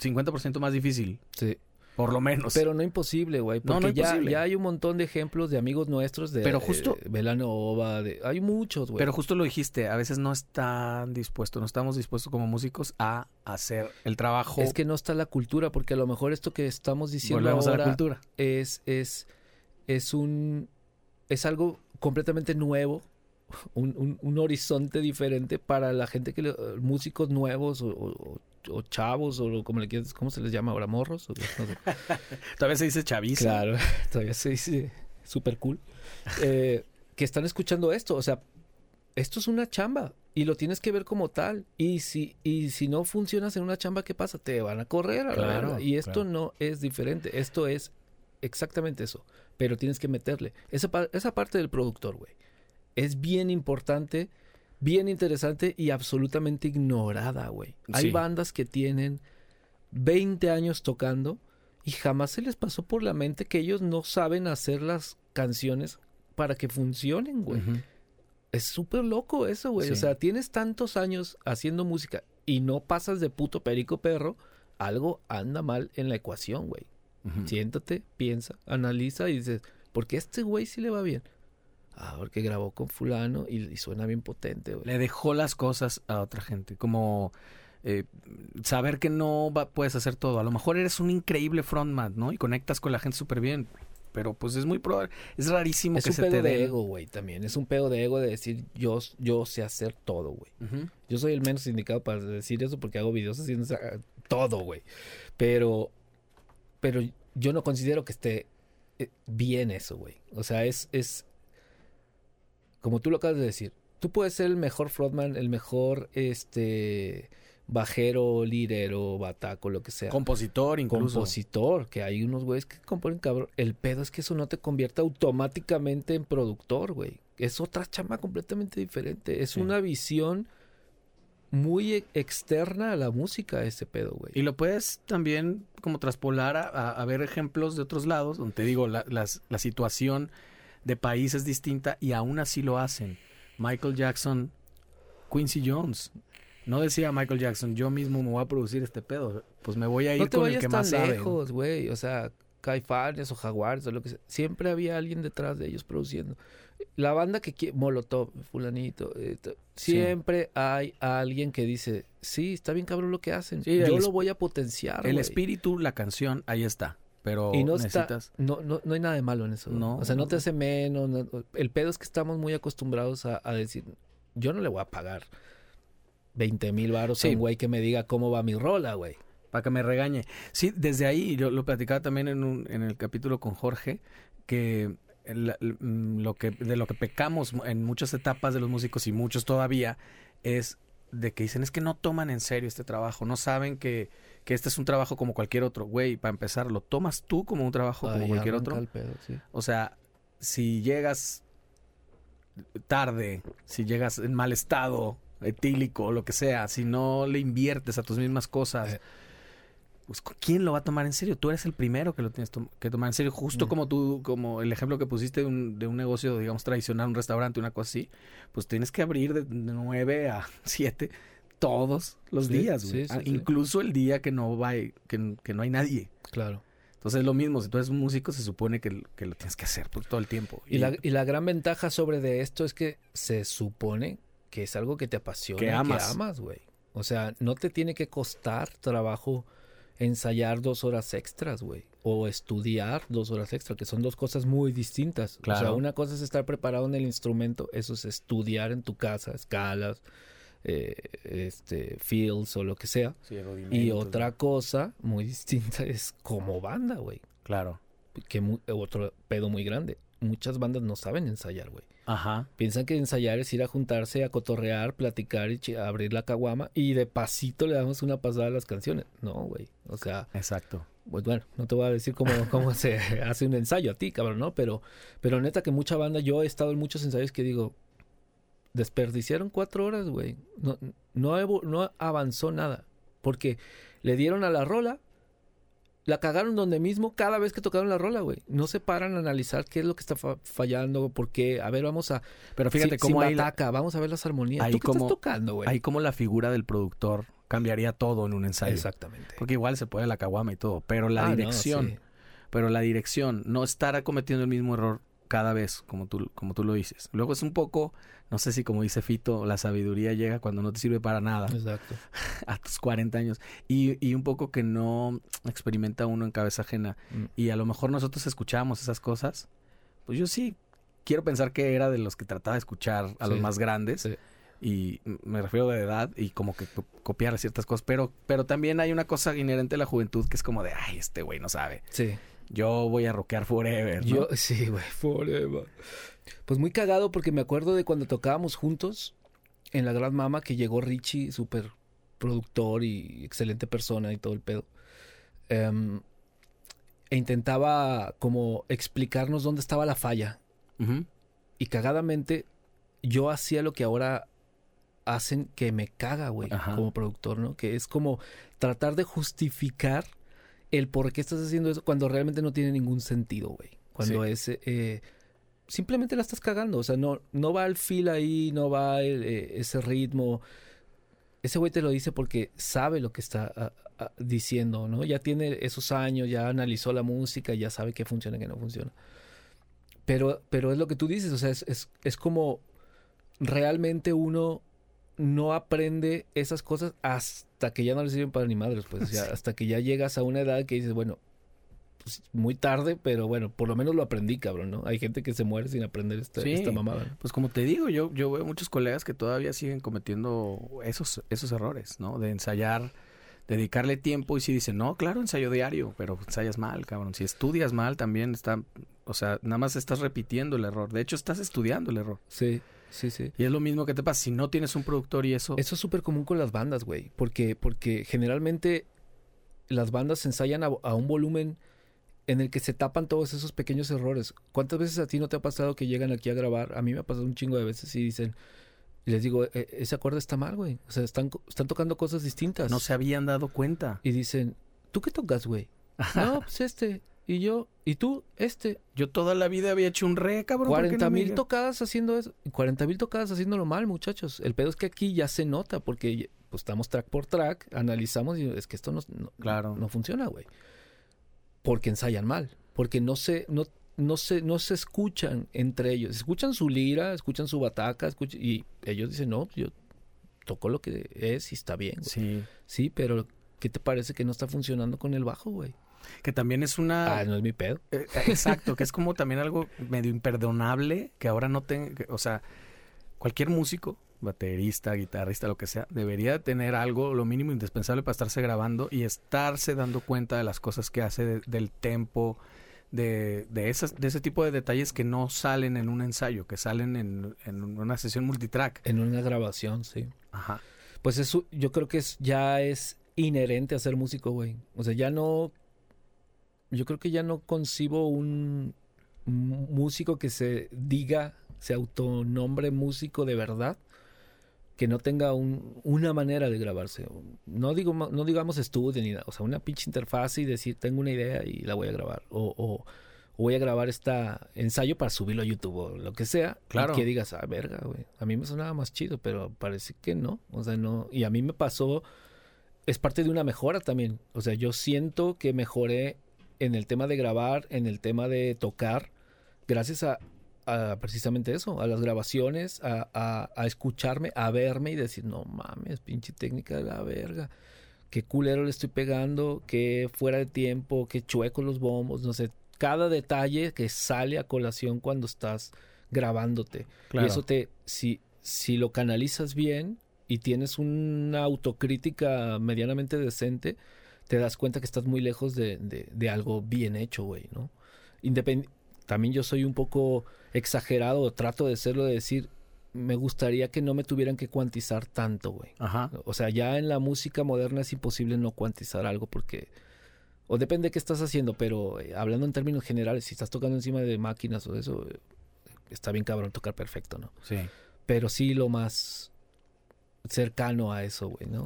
50% más difícil? Sí. Por lo menos. Pero no imposible, güey. No, Porque no ya, imposible. ya hay un montón de ejemplos de amigos nuestros de Pero justo- eh, Belanova, de hay muchos, güey. Pero justo lo dijiste, a veces no están dispuestos, no estamos dispuestos como músicos a hacer el trabajo. Es que no está la cultura, porque a lo mejor esto que estamos diciendo volvemos a la ahora cultura. es, es, es un es algo completamente nuevo, un, un- un horizonte diferente para la gente que le- músicos nuevos o, o- o chavos o como le quieras, ¿cómo se les llama ahora? Morros. o- no sé. Todavía se dice chaviza. Claro, todavía se dice súper cool. Eh, que están escuchando esto. O sea, esto es una chamba y lo tienes que ver como tal. Y si, y si no funcionas en una chamba, ¿qué pasa? Te van a correr. a la Claro, verga. Y esto claro. no es diferente. Esto es exactamente eso. Pero tienes que meterle. Esa, esa parte del productor, güey. Es bien importante, bien interesante y absolutamente ignorada, güey. Hay bandas que tienen 20 años tocando y jamás se les pasó por la mente que ellos no saben hacer las canciones para que funcionen, güey. Es súper loco eso, güey. O sea, tienes tantos años haciendo música y no pasas de puto perico perro. algo anda mal en la ecuación, güey. Siéntate, piensa, analiza y dices, ¿por qué a este güey sí le va bien? Ah, porque grabó con fulano y, y suena bien potente, güey. Le dejó las cosas a otra gente, como eh, saber que no va- puedes hacer todo. A lo mejor eres un increíble frontman, ¿no? Y conectas con la gente súper bien, pero pues es muy probable, es rarísimo Es que un se pedo te de dé. ego, güey, también. Es un pedo de ego de decir, yo, yo sé hacer todo, güey. Yo soy el menos indicado para decir eso porque hago videos haciendo todo, güey. Pero, pero yo no considero que esté eh, bien eso, güey. O sea, es, es, como tú lo acabas de decir, tú puedes ser el mejor frontman, el mejor, este, bajero, lirero, bataco, lo que sea. Compositor incluso. Compositor, que hay unos güeyes que componen cabrón. El pedo es que eso no te convierte automáticamente en productor, güey. Es otra chamba completamente diferente. Es Sí. una visión muy e- externa a la música, ese pedo, güey. Y lo puedes también como traspolar a, a- a ver ejemplos de otros lados, donde te digo, la, las- la situación de país es distinta y aún así lo hacen. Michael Jackson, Quincy Jones. No decía Michael Jackson, yo mismo me voy a producir este pedo. Pues me voy a ir No te con el que tan más sabe. lejos, güey. O sea, Caifanes o Jaguares o lo que sea. Siempre había alguien detrás de ellos produciendo. La banda que quiere, Molotov, fulanito, eh, Sí. siempre hay alguien que dice, sí, está bien cabrón lo que hacen. Sí, Yo lo voy a potenciar, El güey". espíritu, la canción, ahí está. Pero Y no está- necesitas... No, no, no hay nada de malo en eso. No, o sea, no, te hace menos. no- el pedo es que estamos muy acostumbrados a, a decir, yo no le voy a pagar 20 mil baros a Sí. un güey que me diga cómo va mi rola, güey. para que me regañe. Sí, desde ahí, yo lo platicaba también en, un, en el capítulo con Jorge, que mm, lo que de lo que pecamos en muchas etapas de los músicos y muchos todavía es de que dicen es que no toman en serio este trabajo, no saben que, que este es un trabajo como cualquier otro. Güey, para empezar, lo tomas tú como un trabajo como cualquier otro. pedo, sí. O sea, si llegas tarde, si llegas en mal estado, etílico, lo que sea, si no le inviertes a tus mismas cosas, Eh. pues ¿quién lo va a tomar en serio? Tú eres el primero que lo tienes to- que tomar en serio, justo Mm. como tú, como el ejemplo que pusiste de un, de un negocio, digamos, tradicional, un restaurante, una cosa así, pues tienes que abrir de 9 a 7 todos los Sí, días, güey. sí, sí, Ah, incluso el día que no va, que, que no hay nadie. Claro. Entonces es lo mismo, si tú eres un músico se supone que, que lo tienes que hacer por todo el tiempo. Y la, y la gran ventaja sobre de esto es que se supone que es algo que te apasiona, Que amas. que amas, güey. O sea, no te tiene que costar trabajo ensayar dos horas extras, güey. O estudiar dos horas extras, que son dos cosas muy distintas. O sea, Claro. una cosa es estar preparado en el instrumento, eso es estudiar en tu casa, escalas, eh, este, fields o lo que sea. Sí, Y otra cosa muy distinta es como banda, güey. Claro. Que otro pedo muy grande. Muchas bandas no saben ensayar, güey. Ajá. Piensan que ensayar es ir a juntarse, a cotorrear, platicar y abrir la caguama y de pasito le damos una pasada a las canciones. No, güey. O sea, Exacto. pues bueno, no te voy a decir cómo, cómo se hace un ensayo a ti, cabrón, ¿no? Pero, pero neta que mucha banda, yo he estado en muchos ensayos que digo, desperdiciaron cuatro horas, güey. No, no, avanzó nada. Porque le dieron a la rola, la cagaron donde mismo cada vez que tocaron la rola, güey. No se paran a analizar qué es lo que está fa- fallando, por qué. A ver, vamos a... Pero fíjate cómo sin ahí, la- bataca, vamos a ver las armonías. ahí ¿Tú qué como- estás tocando, güey? ahí como la figura del productor cambiaría todo en un ensayo. Exactamente. Porque igual se puede la caguama y todo, pero la Ah, no, dirección, sí. pero la dirección, no estar cometiendo el mismo error cada vez, como tú, como tú lo dices. Luego es un poco, no sé si como dice Fito, la sabiduría llega cuando no te sirve para nada, Exacto. a tus 40 años, y, y un poco que no experimenta uno en cabeza ajena. Mm. Y a lo mejor nosotros escuchábamos esas cosas, pues yo sí quiero pensar que era de los que trataba de escuchar a los más grandes. sí. Y me refiero de edad y como que co- copiar ciertas cosas. Pero, pero también hay una cosa inherente a la juventud que es como de, ay, este güey no sabe. Sí. Yo voy a rockear forever. ¿no? Yo, sí, güey, forever. Pues muy cagado porque me acuerdo de cuando tocábamos juntos en La Gran Mama que llegó Richie, súper productor y excelente persona y todo el pedo. Em, e intentaba como explicarnos dónde estaba la falla. Y cagadamente yo hacía lo que ahora hacen que me caga, güey, como productor, ¿no? Que es como tratar de justificar el por qué estás haciendo eso cuando realmente no tiene ningún sentido, güey. Cuando Sí. es... eh, simplemente la estás cagando, o sea, no, no va el feel ahí, no va el, eh, ese ritmo. ese güey te lo dice porque sabe lo que está a- a- diciendo, ¿no? Ya tiene esos años, ya analizó la música, ya sabe qué funciona y qué no funciona. Pero, pero es lo que tú dices, o sea, es, es, es como realmente uno no aprende esas cosas hasta que ya no le sirven para ni madres, pues, o sea, hasta que ya llegas a una edad que dices, bueno, pues, muy tarde, pero bueno, por lo menos lo aprendí, cabrón, ¿no? Hay gente que se muere sin aprender esta, Sí. esta mamada. ¿no? Pues como te digo, yo, yo veo muchos colegas que todavía siguen cometiendo esos, esos errores, ¿no? De ensayar, dedicarle tiempo y si dicen, no, claro, ensayo diario, pero ensayas mal, cabrón. Si estudias mal también está, o sea, nada más estás repitiendo el error. De hecho, estás estudiando el error. Sí, sí, sí. Y es lo mismo que te pasa si no tienes un productor y eso. Eso es súper común con las bandas, güey. Porque, porque generalmente las bandas ensayan a, a un volumen en el que se tapan todos esos pequeños errores. ¿Cuántas veces a ti no te ha pasado que llegan aquí a grabar? A mí me ha pasado un chingo de veces y dicen, y les digo, "E- ese acorde está mal, güey. O sea, están, están tocando cosas distintas. No se habían dado cuenta. Y dicen, ¿tú qué tocas, güey? no, pues este. Y yo, ¿y tú? Este. Yo toda la vida había hecho un re, cabrón. ¿por qué 40 no me mil tocadas haciendo eso. 40 mil tocadas haciéndolo mal, muchachos. El pedo es que aquí ya se nota porque pues, estamos track por track, analizamos y es que esto no, no, Claro. no funciona, güey. Porque ensayan mal. Porque no se, no, no se, no se escuchan entre ellos. Escuchan su lira, escuchan su bataca, escuchan- y ellos dicen, no, yo toco lo que es y está bien, güey. Sí. Sí, pero ¿qué te parece que no está funcionando con el bajo, güey? Que también es una... Ah, no es mi pedo. Eh, Exacto, que es como también algo medio imperdonable que ahora no tenga, o sea, cualquier músico, baterista, guitarrista, lo que sea, debería tener algo, lo mínimo indispensable para estarse grabando y estarse dando cuenta de las cosas que hace, de- del tempo, de, de, esas, de ese tipo de detalles que no salen en un ensayo, que salen en, en una sesión multitrack. En una grabación, sí. Ajá. Pues eso yo creo que es, ya es inherente a ser músico, güey. O sea, ya no. Yo creo que ya no concibo un músico que se diga, se autonombre músico de verdad, que no tenga un- una manera de grabarse. No digo, no digamos estudio ni nada. O sea, una pinche interfaz y decir, tengo una idea y la voy a grabar. O, o- o voy a grabar esta ensayo para subirlo a YouTube o lo que sea. Claro. Y que digas, ah, verga, güey. A mí me sonaba más chido, pero parece que no. O sea, no. Y a mí me pasó, es parte de una mejora también. O sea, yo siento que mejoré en el tema de grabar, en el tema de tocar, gracias a, a precisamente eso, a las grabaciones, a, a- a escucharme, a verme y decir, no mames, pinche técnica de la verga. Qué culero le estoy pegando, qué fuera de tiempo, qué chueco los bombos, no sé. Cada detalle que sale a colación cuando estás grabándote. Claro. Y eso te, si, si lo canalizas bien y tienes una autocrítica medianamente decente, te das cuenta que estás muy lejos de, de- de algo bien hecho, güey, ¿no? Independ- también yo soy un poco exagerado, o trato de serlo, de decir, me gustaría que no me tuvieran que cuantizar tanto, güey. Ajá. O sea, ya en la música moderna es imposible no cuantizar algo porque... O depende de qué estás haciendo, pero eh, hablando en términos generales, si estás tocando encima de máquinas o eso, eh, está bien cabrón tocar perfecto, ¿no? Sí. Pero sí lo más cercano a eso, güey, ¿no?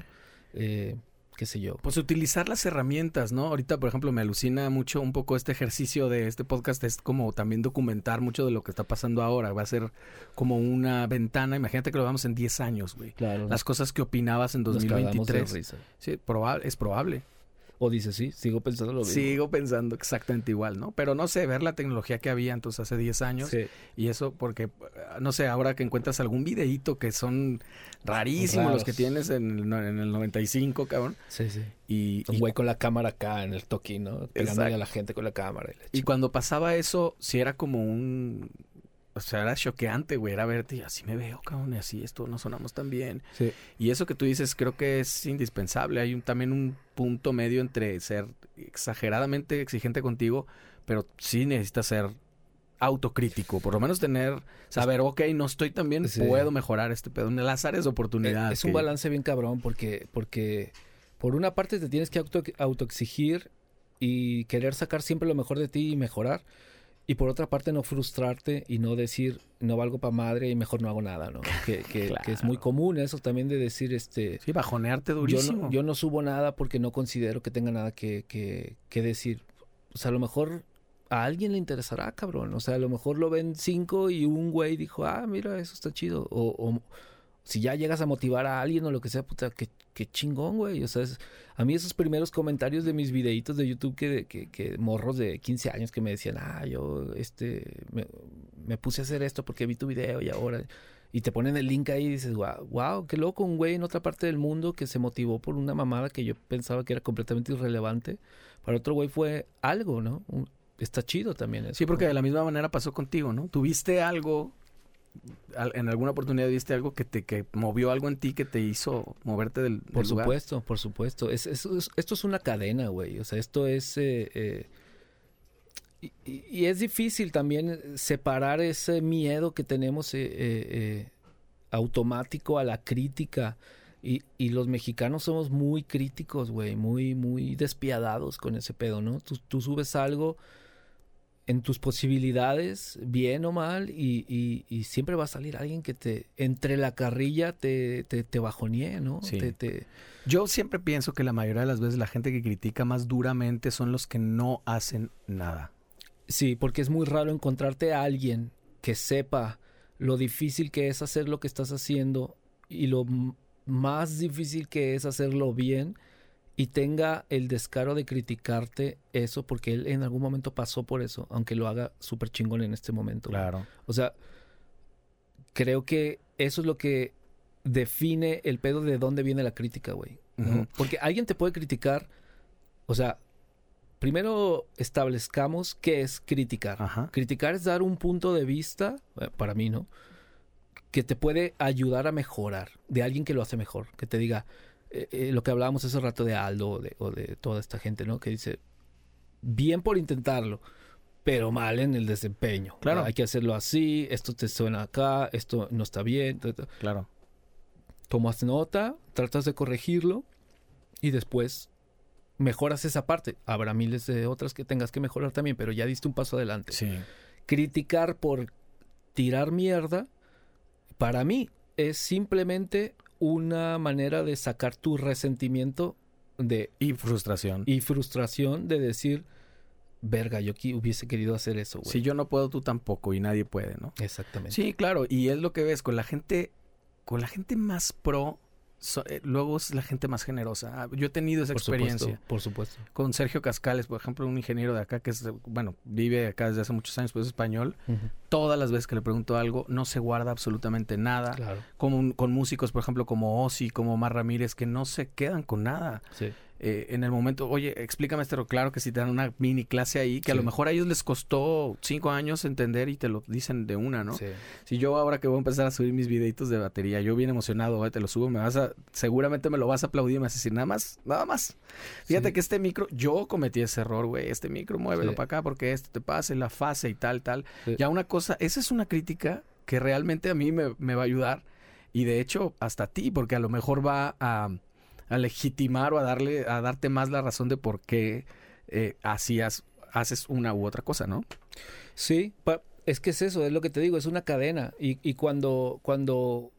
Eh, qué sé yo. Pues utilizar las herramientas, ¿no? Ahorita, por ejemplo, me alucina mucho un poco este ejercicio de este podcast, es como también documentar mucho de lo que está pasando ahora. Va a ser como una ventana, imagínate que lo veamos en 10 años, güey. Claro. Las cosas que opinabas en nos cagamos de 2023. risa. Sí, probable, es probable. O dices, sí, sigo pensando lo mismo. Sigo pensando exactamente igual, ¿no? Pero no sé, ver la tecnología que había entonces hace 10 años Sí. y eso porque, no sé, ahora que encuentras algún videíto que son rarísimos los que tienes en en el 95, cabrón. Sí, sí. Y, Un güey con la cámara acá en el toquín, ¿no? Pegándole a la gente con la cámara. y la Y cuando pasaba eso, sí era como un... O sea, era choqueante, güey. Era verte y así me veo, cabrón, y así esto no sonamos tan bien. Sí. Y eso que tú dices creo que es indispensable. Hay un, también un punto medio entre ser exageradamente exigente contigo, pero sí necesitas ser autocrítico. Por lo menos tener... Saber, ok, no estoy tan bien, Sí. puedo mejorar este pedo. Las áreas de oportunidad. Es un balance bien cabrón porque, porque por una parte te tienes que auto, autoexigir y querer sacar siempre lo mejor de ti y mejorar. Y por otra parte no frustrarte y no decir no valgo para madre y mejor no hago nada, ¿no? Que, que- que es muy común eso también de decir este... Sí, bajonearte Yo durísimo. no, yo no subo nada porque no considero que tenga nada que, que, que decir. O sea, a lo mejor a alguien le interesará, cabrón. O sea, a lo mejor lo ven cinco y un güey dijo, ah, mira, eso está chido. O, o, Si ya llegas a motivar a alguien o lo que sea, puta, qué, qué chingón, güey. O sea, es- a mí esos primeros comentarios de mis videitos de YouTube que, que, que morros de 15 años que me decían, ah, yo este, me, me puse a hacer esto porque vi tu video y ahora... Y te ponen el link ahí y dices, wow, wow, qué loco, un güey en otra parte del mundo que se motivó por una mamada que yo pensaba que era completamente irrelevante. Para otro güey fue algo, ¿no? Un- está chido también eso. Sí, porque ¿no? de la misma manera pasó contigo, ¿no? Tuviste algo, al- en alguna oportunidad viste algo que te que movió algo en ti que te hizo moverte del, Por del lugar. supuesto, por supuesto. Es, es- es- esto es una cadena, güey. O sea, esto es... eh, eh, y, es difícil también separar ese miedo que tenemos eh, eh, eh, automático a la crítica. Y, y los mexicanos somos muy críticos, güey. Muy, muy despiadados con ese pedo, ¿no? Tú, tú subes algo en tus posibilidades, bien o mal, y, y- y siempre va a salir alguien que te, entre la carrilla, te, te, te bajonee, ¿no? Sí. Te, te- Yo siempre pienso que la mayoría de las veces la gente que critica más duramente son los que no hacen nada. Sí, porque es muy raro encontrarte a alguien que sepa lo difícil que es hacer lo que estás haciendo y lo más difícil que es hacerlo bien y tenga el descaro de criticarte eso porque él en algún momento pasó por eso, aunque lo haga súper chingón en este momento. güey. Claro. O sea, creo que eso es lo que define el pedo de dónde viene la crítica, güey. Porque alguien te puede criticar, o sea, primero establezcamos qué es criticar. Ajá. Criticar es dar un punto de vista, eh, para mí, ¿no? Que te puede ayudar a mejorar, de alguien que lo hace mejor, que te diga eh, eh, lo que hablábamos hace rato de Aldo o de, o de toda esta gente, ¿no? Que dice, bien por intentarlo, pero mal en el desempeño. Claro. Hay que hacerlo así, esto te suena acá, esto no está bien. Claro. Tomas nota, tratas de corregirlo y después mejoras esa parte. Habrá miles de otras que tengas que mejorar también, pero ya diste un paso adelante Sí. criticar por tirar mierda, para mí es simplemente una manera de sacar tu resentimiento de, Y frustración. y frustración de decir, verga, yo aquí hubiese querido hacer eso, güey. Si yo no puedo, tú tampoco y nadie puede, ¿no? Exactamente. Sí, claro, y es lo que ves con la gente, con la gente más pro, so- eh, luego es la gente más generosa. Ah, Yo he tenido esa por experiencia supuesto, por supuesto. con Sergio Cascales, por ejemplo, un ingeniero de acá que es, bueno, vive acá desde hace muchos años, pero es español. Todas las veces que le pregunto algo, no se guarda absolutamente nada. Claro, Como un- con músicos, por ejemplo, como Ozzy, como Omar Ramírez, que no se quedan con nada. sí. Eh, en el momento, oye, explícame esto, claro que si te dan una mini clase ahí, que a lo mejor a ellos les costó cinco años entender y te lo dicen de una, ¿no? sí. Si yo ahora que voy a empezar a subir mis videitos de batería, yo bien emocionado, eh, te lo subo, me vas a, seguramente me lo vas a aplaudir y me vas a decir, nada más, nada más. Fíjate Sí. que este micro, yo cometí ese error, güey, este micro muévelo para acá porque esto te pasa, la fase y tal, tal. Ya una cosa, esa es una crítica que realmente a mí me, me va a ayudar y de hecho hasta a ti, porque a lo mejor va a, a legitimar o a darle, a darte más la razón de por qué eh, hacías, haces una u otra cosa, ¿no? Sí, es que es eso, es lo que te digo, es una cadena. Y, y cuando, cuando,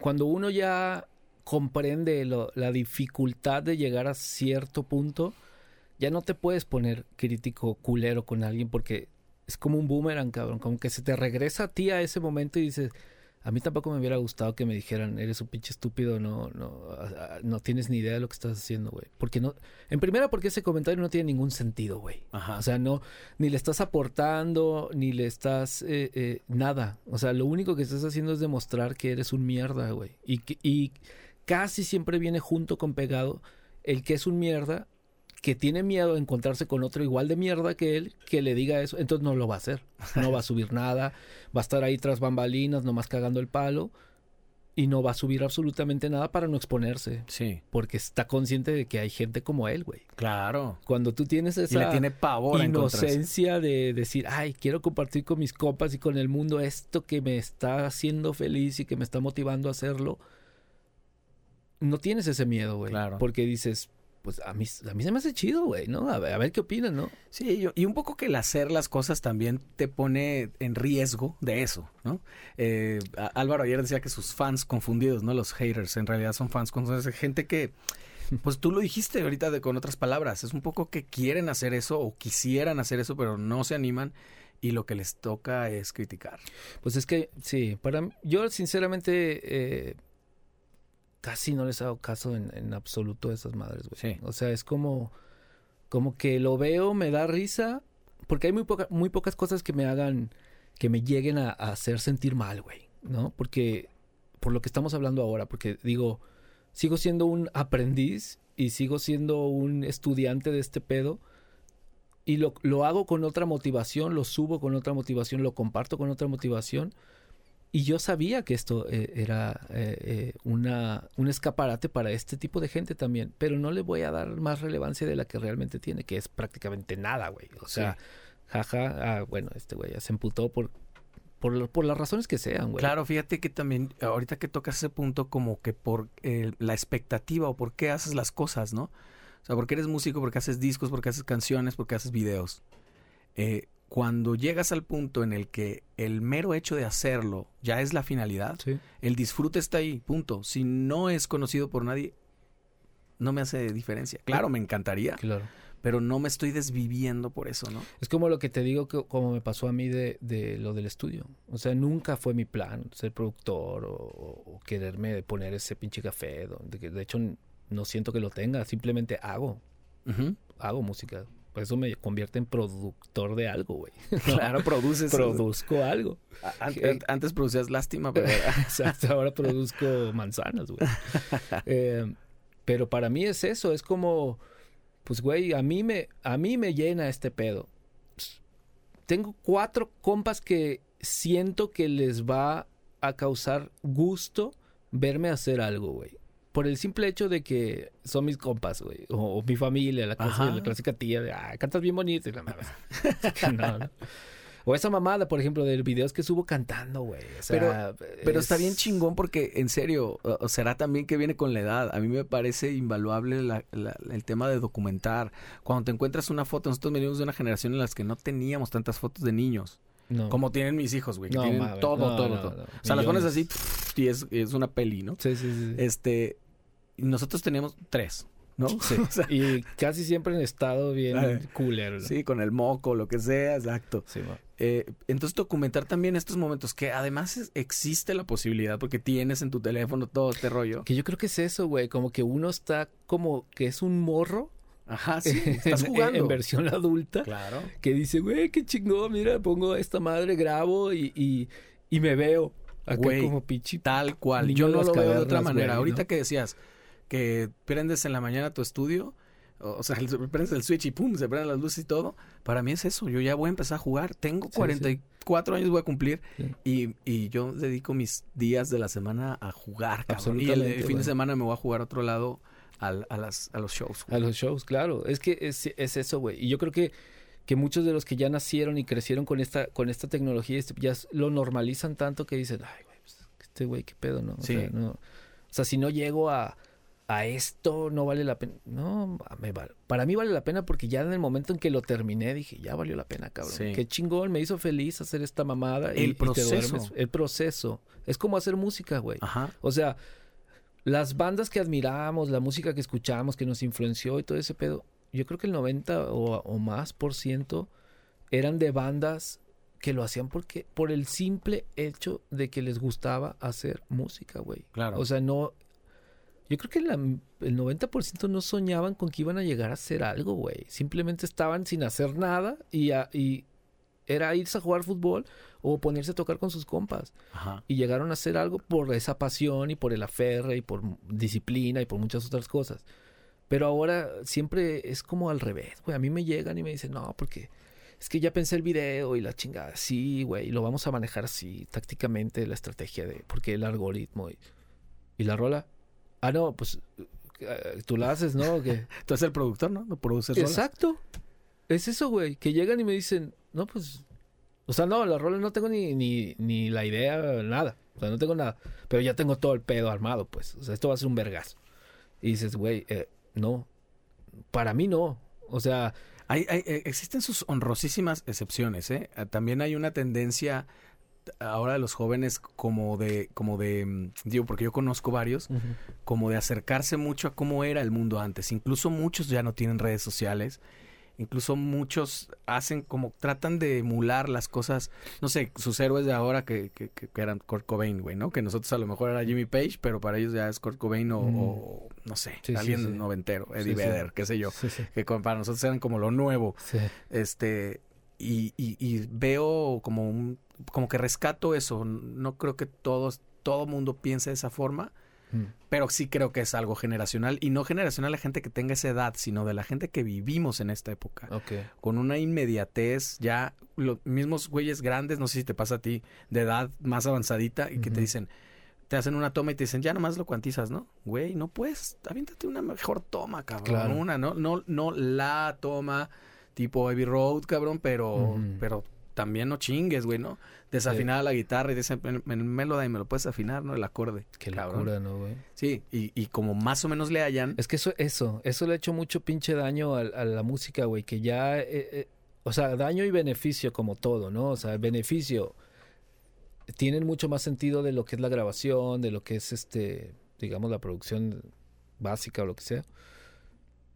cuando uno ya comprende la dificultad de llegar a cierto punto, ya no te puedes poner crítico culero con alguien porque es como un boomerang, cabrón, como que se te regresa a ti a ese momento y dices, a mí tampoco me hubiera gustado que me dijeran, eres un pinche estúpido, no, no, no tienes ni idea de lo que estás haciendo, güey. Porque no, en primera porque ese comentario no tiene ningún sentido, güey. Ajá. O sea, no, ni le estás aportando, ni le estás eh, eh, nada. O sea, lo único que estás haciendo es demostrar que eres un mierda, güey. Y, que- y casi siempre viene junto con pegado el que es un mierda, que tiene miedo de encontrarse con otro igual de mierda que él, que le diga eso. Entonces no lo va a hacer. No va a subir nada. Va a estar ahí tras bambalinas, nomás cagando el palo. Y no va a subir absolutamente nada para no exponerse. sí, Porque está consciente de que hay gente como él, güey. claro. Cuando tú tienes Y esa le tiene pavor a encontrarse. inocencia de decir, ay, quiero compartir con mis copas y con el mundo esto que me está haciendo feliz y que me está motivando a hacerlo, no tienes ese miedo, güey. Claro. Porque dices, pues a mí, a mí se me hace chido, güey, ¿no? A ver, a ver qué opinan, ¿no? Sí, yo- y un poco que el hacer las cosas también te pone en riesgo de eso, ¿no? Eh, Álvaro ayer decía que sus fans confundidos, ¿no? Los haters, en realidad son fans confundidos. Gente que, pues tú lo dijiste ahorita de- con otras palabras, es un poco que quieren hacer eso o quisieran hacer eso, pero no se animan. y lo que les toca es criticar. Pues es que, sí, para mí- yo sinceramente eh, casi no les hago caso en, en absoluto a esas madres, güey. Sí. O sea, es como, como que lo veo, me da risa, porque hay muy, poca, muy pocas cosas que me hagan, que me lleguen a, a hacer sentir mal, güey, ¿no? Porque, por lo que estamos hablando ahora, porque digo, sigo siendo un aprendiz y sigo siendo un estudiante de este pedo. Y lo, lo hago con otra motivación, lo subo con otra motivación, lo comparto con otra motivación. Y yo sabía que esto eh, era eh, eh, una, un escaparate para este tipo de gente también, pero no le voy a dar más relevancia de la que realmente tiene, que es prácticamente nada, güey. O sea, jaja, ah, bueno, este güey ya se emputó por, por, por las razones que sean, güey. Claro, fíjate que también, ahorita que tocas ese punto, como que por eh, la expectativa o por qué haces las cosas, ¿no? O sea, porque eres músico, porque haces discos, porque haces canciones, porque haces videos. Eh, cuando llegas al punto en el que el mero hecho de hacerlo ya es la finalidad, Sí. el disfrute está ahí, punto. Si no es conocido por nadie, no me hace diferencia. Claro, me encantaría, Claro. pero no me estoy desviviendo por eso, ¿no? Es como lo que te digo, que, como me pasó a mí de, de lo del estudio. O sea, nunca fue mi plan ser productor o, o quererme poner ese pinche café. Donde, de hecho, no siento que lo tenga, simplemente hago, hago música. Eso me convierte en productor de algo, güey. Claro, produces. Produzco algo. Antes producías lástima, pero Exacto, ahora produzco manzanas, güey. Eh, pero para mí es eso, es como, pues, güey, a mí me, a mí me llena este pedo. Tengo cuatro compas que siento que les va a causar gusto verme hacer algo, güey. Por el simple hecho de que son mis compas, güey. O, o mi familia, la, clásica- Ajá. la clásica tía de, ah, cantas bien bonito. Y la madre. No, no. O esa mamada, por ejemplo, de videos que subo cantando, güey. O sea, Pero está es- bien chingón porque, en serio, o- o será también que viene con la edad. A mí me parece invaluable la- la- el tema de documentar. Cuando te encuentras una foto, nosotros venimos de una generación en las que no teníamos tantas fotos de niños. No. Como tienen mis hijos, güey. Que No, tienen todo, No, todo, todo. O sea, las pones así pff, y es, es una peli, ¿no? Sí, sí, sí. Este, nosotros teníamos tres, ¿no? Sí. O sea, y casi siempre en estado bien culero. ¿no? sí, con el moco, lo que sea, exacto. Sí. Eh, entonces documentar también estos momentos que además es- existe la posibilidad porque tienes en tu teléfono todo este rollo. Que yo creo que es eso, güey. Como que uno está como que es un morro. Ajá, sí, estás jugando. En, versión adulta. Claro. Que dice, güey, qué chingón. Mira, pongo esta madre, grabo y, y, y me veo. Acá Güey, como pinche. Tal cual. Yo no lo veo de otra manera. güey, Ahorita que decías que prendes en la mañana tu estudio, o sea, prendes el switch y pum, se prenden las luces y todo. Para mí es eso. Yo ya voy a empezar a jugar. Tengo Sí, 44 años, voy a cumplir. Sí. Y, y yo dedico mis días de la semana a jugar, cabrón. Y el, fin de semana me voy a jugar a otro lado al- a, las, a los shows. güey. A los shows, claro. Es que es, es eso, güey. Y yo creo que, que muchos de los que ya nacieron y crecieron con esta, con esta tecnología este, ya lo normalizan tanto que dicen, ay, güey, pues, este güey, qué pedo, ¿no? O, Sí. sea, no. o sea, si no llego a, a esto, no vale la pena. No, me vale. para mí vale la pena porque ya en el momento en que lo terminé dije, ya valió la pena, cabrón. Sí. Qué chingón, me hizo feliz hacer esta mamada. y- El y proceso. duermes. el proceso. Es como hacer música, güey. Ajá. O sea, las bandas que admiramos, la música que escuchamos, que nos influenció y todo ese pedo, yo creo que el 90 o, o más por ciento eran de bandas que lo hacían porque por el simple hecho de que les gustaba hacer música, güey. Claro. O sea, no yo creo que la- el 90% no soñaban con que iban a llegar a hacer algo, güey. Simplemente estaban sin hacer nada y, a- y era irse a jugar fútbol o ponerse a tocar con sus compas Ajá. y llegaron a hacer algo por esa pasión y por el aferre y por disciplina y por muchas otras cosas. Pero ahora siempre es como al revés, güey. A mí me llegan y me dicen, no, porque es que ya pensé el video y la chingada. Sí, güey, lo vamos a manejar así, tácticamente, la estrategia de, porque el algoritmo y, y la rola. Ah, no, pues eh, tú la haces, ¿no? Tú eres el productor, ¿no? No produces rolas. Exacto. Es eso, güey. Que llegan y me dicen, no, pues. O sea, no, la rola no tengo ni, ni, ni la idea, nada. O sea, no tengo nada. Pero ya tengo todo el pedo armado, pues. O sea, esto va a ser un vergazo. Y dices, güey, eh, no. Para mí no. O sea, Hay, hay- eh, existen sus honrosísimas excepciones, ¿eh? Ah, También hay una tendencia ahora de los jóvenes como de, como de, mm, digo, porque yo conozco varios, como de acercarse mucho a cómo era el mundo antes. Incluso muchos ya no tienen redes sociales incluso muchos hacen como tratan de emular las cosas, no sé, sus héroes de ahora que, que, que, eran Kurt Cobain, güey, ¿no? Que nosotros a lo mejor era Jimmy Page, pero para ellos ya es Kurt Cobain o, Mm. o, no sé, Sí, sí, alguien sí. noventero, Eddie. Vedder, qué sé yo, que para nosotros eran como lo nuevo, Sí. este, y, y, y veo como un, como que rescato eso, no creo que todos, todo mundo piense de esa forma, Mm. pero sí creo que es algo generacional y no generacional la gente que tenga esa edad, sino de la gente que vivimos en esta época. Ok. Con una inmediatez, ya los mismos güeyes grandes, no sé si te pasa a ti, de edad más avanzadita y que te dicen, te hacen una toma y te dicen, ya nomás lo cuantizas, ¿no? Güey, no puedes, aviéntate una mejor toma, cabrón. Claro. Una, ¿no? No, no la toma tipo Heavy Road, cabrón, pero, pero también no chingues, güey, ¿no? Desafinar la guitarra y dicen, en, en Melodyne me lo puedes afinar, ¿no? El acorde. Qué cabrón. locura, ¿no, güey? Sí, y, y como más o menos le hallan. Es que eso, eso, eso le ha hecho mucho pinche daño a, a la música, güey, que ya, eh, eh, o sea, daño y beneficio como todo, ¿no? O sea, el beneficio tienen mucho más sentido de lo que es la grabación, de lo que es, este, digamos, la producción básica o lo que sea.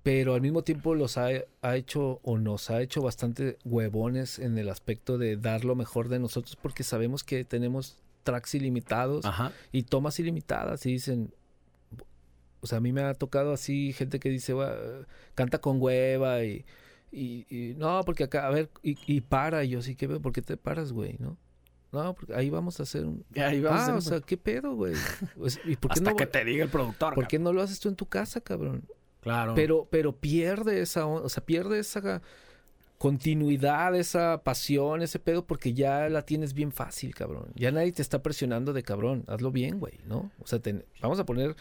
Pero al mismo tiempo los ha, ha hecho o nos ha hecho bastante huevones en el aspecto de dar lo mejor de nosotros porque sabemos que tenemos tracks ilimitados Ajá. y tomas ilimitadas y dicen o sea a mí me ha tocado así gente que dice "Gua- canta con hueva y, y, y, no porque acá a ver y, y para y yo sí que veo por qué te paras güey no no porque ahí vamos a hacer un ahí vamos a ah o sea qué pedo güey y por qué hasta no que te diga el productor. por qué no lo haces tú en tu casa cabrón. Claro. pero pero pierde esa o sea pierde esa continuidad esa pasión ese pedo porque ya la tienes bien fácil cabrón ya nadie te está presionando de cabrón hazlo bien güey no o sea te- vamos a poner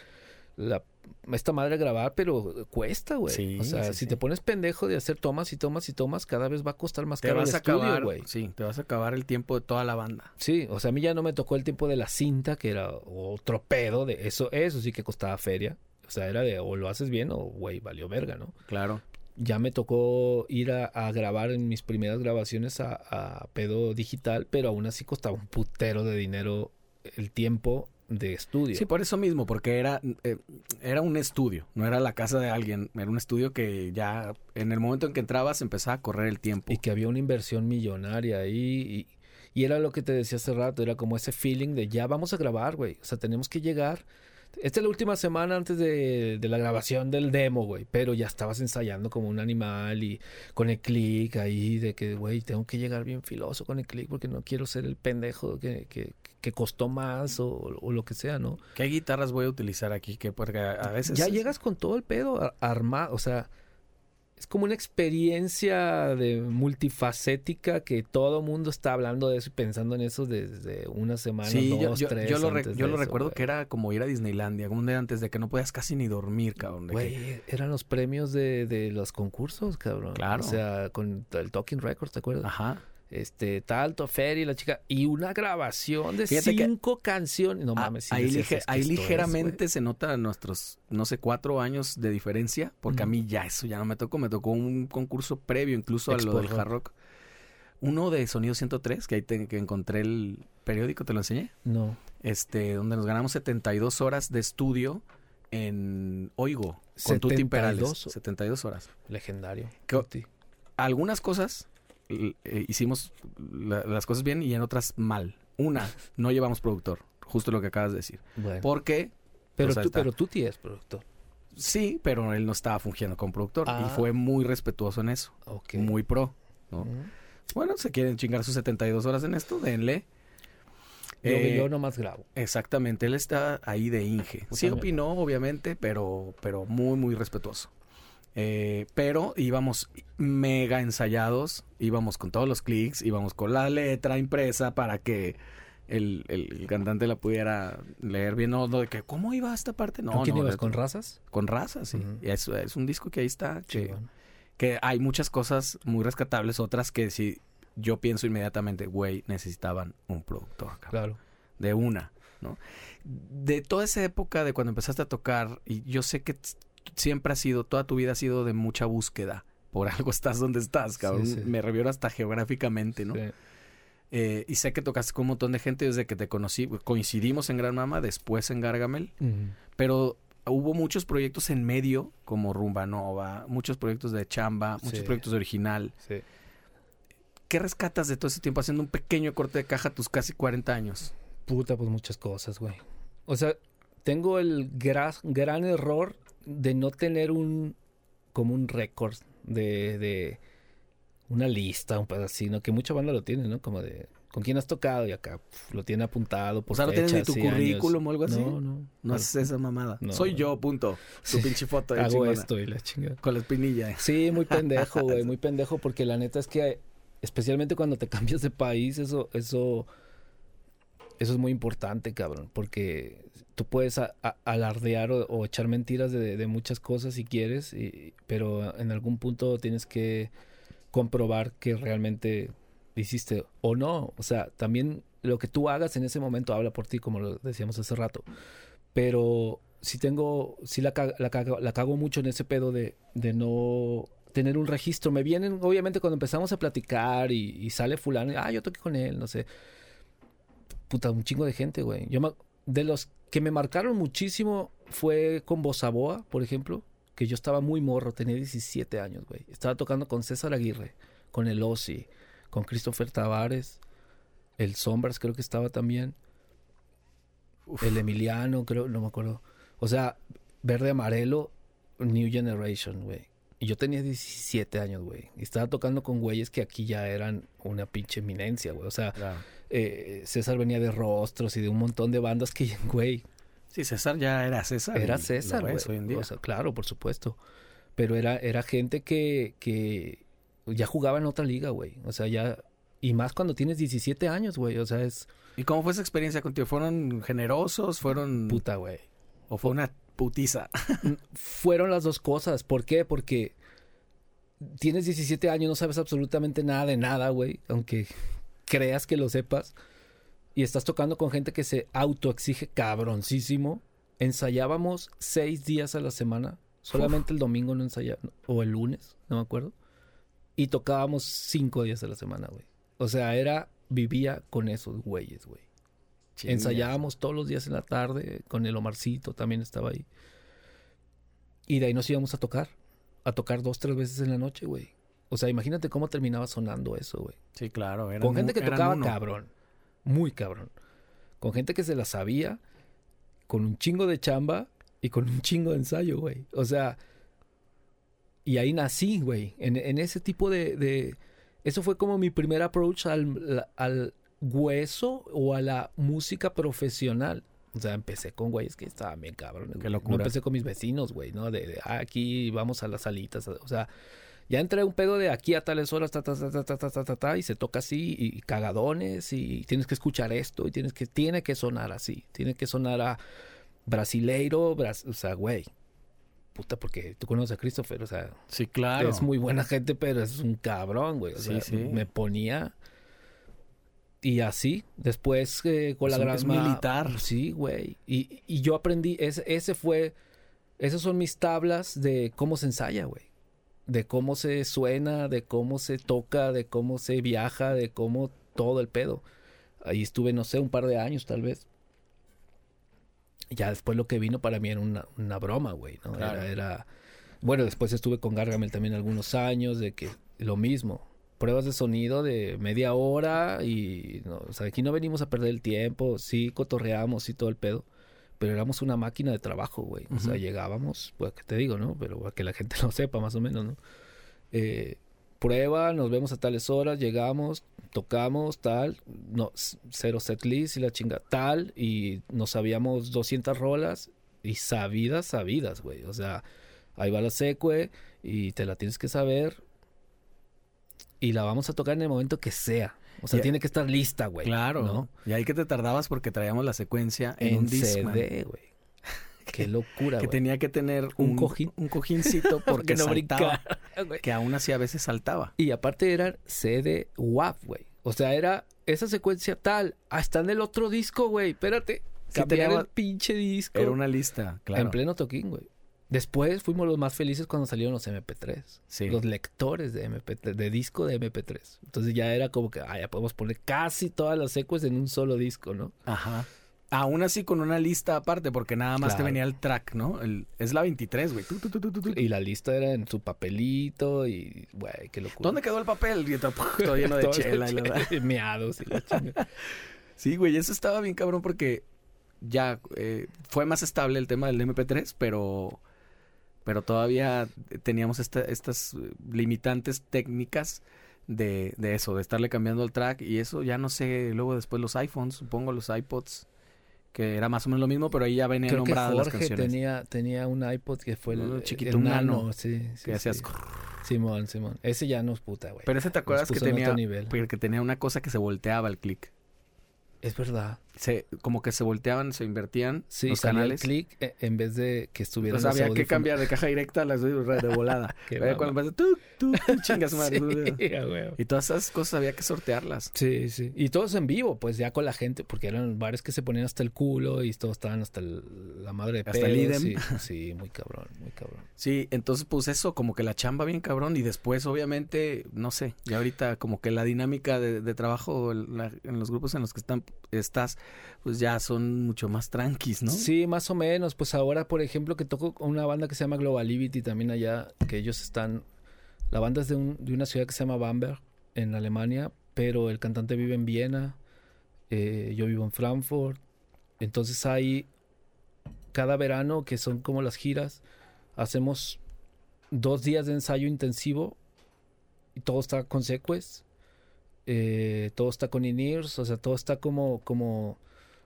la esta madre a grabar pero cuesta güey Sí, o sea sí, si sí. te pones pendejo de hacer tomas y tomas y tomas cada vez va a costar más te caro el vas a estudio acabar, güey sí, te vas a acabar el tiempo de toda la banda. Sí, o sea, a mí ya no me tocó el tiempo de la cinta, que era otro pedo de eso, eso sí que costaba feria. O sea, era de o lo haces bien o, güey, valió verga, ¿no? Claro. Ya me tocó ir a, a grabar en mis primeras grabaciones a, a pedo digital, pero aún así costaba un putero de dinero el tiempo de estudio. Sí, por eso mismo, porque era, eh, era un estudio, no era la casa de alguien, era un estudio que ya en el momento en que entrabas empezaba a correr el tiempo. y que había una inversión millonaria ahí. Y, y era lo que te decía hace rato, era como ese feeling de ya vamos a grabar, güey. O sea, tenemos que llegar. Esta es la última semana antes de, de la grabación del demo, güey. Pero ya estabas ensayando como un animal y con el click ahí de que, güey, tengo que llegar bien filoso con el click porque no quiero ser el pendejo que, que, que costó más o, o lo que sea, ¿no? ¿Qué guitarras voy a utilizar aquí? Que porque a a veces ya llegas con todo el pedo armado, o sea, es como una experiencia de multifacética que todo mundo está hablando de eso y pensando en eso desde una semana, Sí, dos, yo- tres. yo lo, re- yo lo eso, recuerdo que era como ir a Disneylandia, un día antes de que no podías casi ni dormir, cabrón. que- Güey, eran los premios de, de los concursos, cabrón. Claro. O sea, con el Talking Records, ¿te acuerdas? Ajá. Este, Talto, Ferry, la chica. Y una grabación de Fíjate que- cinco canciones. No mames, sí ahí, lige- "Es que ahí es, ligeramente se nota nuestros, no sé, cuatro años de diferencia, porque a mí ya eso ya no me tocó, me tocó un concurso previo incluso a lo del hard rock. Uno de Sonido 103, que ahí te- que encontré el periódico, te lo enseñé. No. este, donde nos ganamos 72 horas de estudio en Oigo, con Tuti 72. Perales. 72 horas. Legendario. ¿Qué- Tuti. Algunas cosas eh, hicimos la- las cosas bien y en otras mal. Una, no llevamos productor, justo lo que acabas de decir. Bueno. Porque Pero, Pues ahí tú, está. pero tú tienes productor. Sí, pero él no estaba fungiendo como productor Ah. y fue muy respetuoso en eso, muy pro. Bueno, se quieren chingar sus 72 horas en esto, denle. Yo, Eh, yo nomás grabo. Exactamente, él está ahí de Inge. Sí opinó, obviamente, pero, pero muy, muy respetuoso. Eh, pero íbamos mega ensayados, íbamos con todos los clics, íbamos con la letra impresa para que el, el- el cantante la pudiera leer bien. No, no de que, ¿cómo iba esta parte? No, ¿Con quién no, ibas? de- ¿Con razas? con raza, sí. Es, es un disco que ahí está, que, Chingón. que hay muchas cosas muy rescatables, otras que sí yo pienso inmediatamente, güey, necesitaban un productor, cabrón Claro. de una, ¿no? De toda esa época de cuando empezaste a tocar, y yo sé que siempre ha sido, toda tu vida ha sido de mucha búsqueda. Por algo estás donde estás, cabrón. Sí, sí. Me refiero hasta geográficamente, ¿no? Sí. Eh, y sé que tocaste con un montón de gente desde que te conocí. Coincidimos en Gran Mama, después en Gargamel. Pero hubo muchos proyectos en medio, como Rumba Nova, muchos proyectos de chamba, muchos Sí. proyectos de original. Sí. ¿Qué rescatas de todo ese tiempo haciendo un pequeño corte de caja a tus casi 40 años? Puta, pues muchas cosas, güey. O sea, tengo el gra- gran error de no tener un como un récord de, de una lista, un pedacito, que mucha banda lo tiene, ¿no? Como de con quién has tocado y acá pf, lo tiene apuntado por O sea, ¿no tienes ni tu años. currículum o algo así? No, no. No haces esa mamada. No. Soy yo, punto. Tu Sí. pinche foto. Hago chingona. esto y la chingada. Con la espinilla. Sí, muy pendejo, güey, muy pendejo, porque la neta es que, especialmente cuando te cambias de país, eso, eso, eso es muy importante, cabrón, porque tú puedes alardear o, echar mentiras de, muchas cosas si quieres, pero en algún punto tienes que comprobar que realmente hiciste o no. O sea, también lo que tú hagas en ese momento habla por ti, como lo decíamos hace rato. Pero sí tengo, sí la, la, la cago mucho en ese pedo de, de no tener un registro. Me vienen, obviamente, cuando empezamos a platicar y, sale fulano, ah, yo toqué con él, no sé. Puta, un chingo de gente, güey. Yo me- de los que me marcaron muchísimo fue con Bosaboa, por ejemplo, que yo estaba muy morro, tenía 17 años, güey. Estaba tocando con César Aguirre, con el Ozzy, con Christopher Tavares, el Sombras creo que estaba también, el Emiliano, creo, no me acuerdo. O sea, Verde Amarelo, New Generation, güey. Y yo tenía 17 años, güey. Y estaba tocando con güeyes que aquí ya eran una pinche eminencia, güey. O sea, Claro. Eh, César venía de Rostros y de un montón de bandas que, güey, Sí, César ya era César. era César, güey. hoy en día. O sea, claro, por supuesto. Pero era, era gente que, que ya jugaba en otra liga, güey. O sea, ya... Y más cuando tienes 17 años, güey. O sea, es ¿Y cómo fue esa experiencia contigo? ¿Fueron generosos? ¿Fueron... puta, güey. ¿O fue una putiza? Fueron las dos cosas. ¿Por qué? Porque tienes 17 años, no sabes absolutamente nada de nada, güey. Aunque creas que lo sepas. Y estás tocando con gente que se autoexige cabroncísimo. Ensayábamos seis días a la semana. Solamente el domingo no ensayábamos. O el lunes, no me acuerdo. Y tocábamos cinco días a la semana, güey. O sea, era... Vivía con esos güeyes, güey. Ensayábamos todos los días en la tarde con el Omarcito, también estaba ahí. Y de ahí nos íbamos a tocar. A tocar dos, tres veces en la noche, güey. O sea, imagínate cómo terminaba sonando eso, güey. Sí, claro. eran Con gente que tocaba uno. cabrón. Muy cabrón. Con gente que se la sabía. Con un chingo de chamba. Y con un chingo de ensayo, güey. O sea. Y ahí nací, güey. En, en ese tipo de, de- Eso fue como mi primer approach al, al hueso o a la música profesional. O sea, empecé con güeyes que estaban bien cabrones. Qué locura. No empecé con mis vecinos, güey, ¿no? De, de, ah, aquí vamos a las salitas. O sea, ya entra un pedo de aquí a tales horas, ta, ta, ta, ta, ta, ta, ta, y se toca así, y cagadones, y tienes que escuchar esto, y tienes que, tiene que sonar así, tiene que sonar a brasileiro, bras, o sea, güey. Puta, porque tú conoces a Christopher, o sea. Sí, claro. Es muy buena gente, pero es un cabrón, güey. O sea, me ponía. Y así, después eh, con la gran. Militar. Sí, güey. Y, y yo aprendí, es, ese fue. Esas son mis tablas de cómo se ensaya, güey. De cómo se suena, de cómo se toca, de cómo se viaja, de cómo todo el pedo. Ahí estuve, no sé, un par de años tal vez. Ya después lo que vino para mí era una, una broma, güey, ¿no? Claro. Era, era... Bueno, después estuve con Gargamel también algunos años, de que lo mismo. Pruebas de sonido de media hora y... No, o sea, aquí no venimos a perder el tiempo, sí cotorreamos y todo el pedo. Pero éramos una máquina de trabajo, güey. O sea, llegábamos, pues, que te digo, ¿no? Pero para que la gente lo sepa más o menos, ¿no? Eh, prueba, nos vemos a tales horas, llegamos, tocamos, tal, no, cero set list y la chinga, tal, y nos sabíamos 200 rolas y sabidas, sabidas, güey. O sea, ahí va la secue y te la tienes que saber y la vamos a tocar en el momento que sea. O sea, tiene que estar lista, güey. Claro. ¿no? Y ahí que te tardabas porque traíamos la secuencia en, En un. CD, güey. Qué locura, Que güey. tenía que tener Un un, cojín. Un cojincito porque no saltaba. brincara. Que aún así a veces saltaba. Y aparte eran CD WAV, güey. O sea, era esa secuencia tal. Ah, está en el otro disco, güey. Espérate. Sí, Cambiar tenía- el pinche disco. Era una lista, claro. En pleno toquín, güey. Después fuimos los más felices cuando salieron los MP3. Sí. Los lectores de MP3, de disco de MP3. Entonces ya era como que, ah, ya podemos poner casi todas las secuencias en un solo disco, ¿no? Ajá. Aún así con una lista aparte, porque nada más te venía el track, ¿no? El, es la 23, güey. Y la lista era en su papelito y, güey, qué locura. ¿Dónde quedó el papel? Y todo, todo lleno de Todo chela. y la verdad. Meados y la chinga. Sí, güey, eso estaba bien cabrón porque ya eh, fue más estable el tema del MP3, pero, pero todavía teníamos esta- estas limitantes técnicas de, de eso, de estarle cambiando el track y eso ya no sé, luego después los iPhones, supongo los iPods, que era más o menos lo mismo, pero ahí ya que nombradas las Jorge canciones. tenía, tenía un iPod que fue el, Uno el chiquito, un nano, sí, sí, que hacías... sí. Simón, Simón. Ese ya nos puta, güey. Pero ese te acuerdas que tenía, nivel. que tenía una cosa que se volteaba el click. Es verdad. Se, como que se volteaban, se invertían Sí, los canales. clic eh, en vez de que estuviera Entonces había que cambiar de caja directa a las de volada. Cuando empezó, tú, tú, tú, chingas madre. Sí. Y todas esas cosas había que sortearlas. Sí, sí. Y todos en vivo, pues ya con la gente, porque eran bares que se ponían hasta el culo y todos estaban hasta el- la madre de Hasta el idem. Sí, sí, muy cabrón, muy cabrón. Sí, entonces pues eso, como que la chamba bien cabrón. Y después, obviamente, no sé, ya ahorita como que la dinámica de, de trabajo la- en los grupos en los que están, estás, pues ya son mucho más tranquis, ¿no? Sí, más o menos. Pues ahora, por ejemplo, que toco con una banda que se llama Globalivity también allá, que ellos están... La banda es de, un- de una ciudad que se llama Bamberg, en Alemania, pero el cantante vive en Viena, eh, yo vivo en Frankfurt. Entonces ahí, cada verano, que son como las giras, hacemos dos días de ensayo intensivo y todo está con eh, todo está con in-ears, o sea, todo está como, como,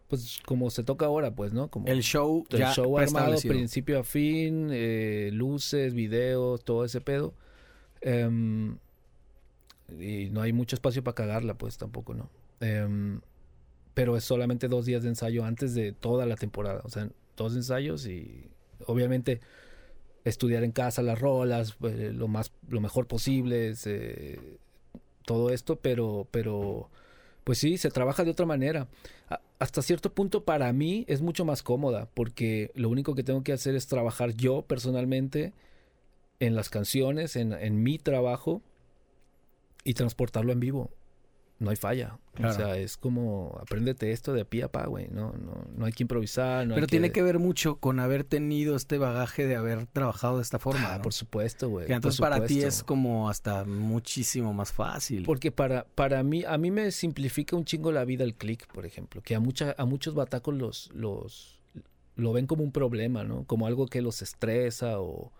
pues, como se toca ahora, pues, ¿no? Como El show el ya show armado principio a fin, eh, luces, video, todo ese pedo. Em, y no hay mucho espacio para cagarla, pues tampoco, ¿no? Em, pero es solamente dos días de ensayo antes de toda la temporada. O sea, dos ensayos y obviamente estudiar en casa las rolas, eh, lo más, lo mejor posible, eh, todo esto, pero, pero, pues sí, se trabaja de otra manera. Hasta cierto punto para mí es mucho más cómoda, porque lo único que tengo que hacer es trabajar yo personalmente en las canciones, en, en mi trabajo y transportarlo en vivo. No hay falla. Claro. O sea, es como, apréndete esto de pie a pa, güey. No, no, no hay que improvisar. No hay Pero tiene que ver mucho con haber tenido este bagaje de haber trabajado de esta forma. Ah, ¿no? por supuesto, güey. Que por entonces para ti es como hasta muchísimo más fácil. Porque para, para mí, a mí me simplifica un chingo la vida el click, por ejemplo. Que a mucha, a muchos batacos los, los lo ven como un problema, ¿no? Como algo que los estresa o,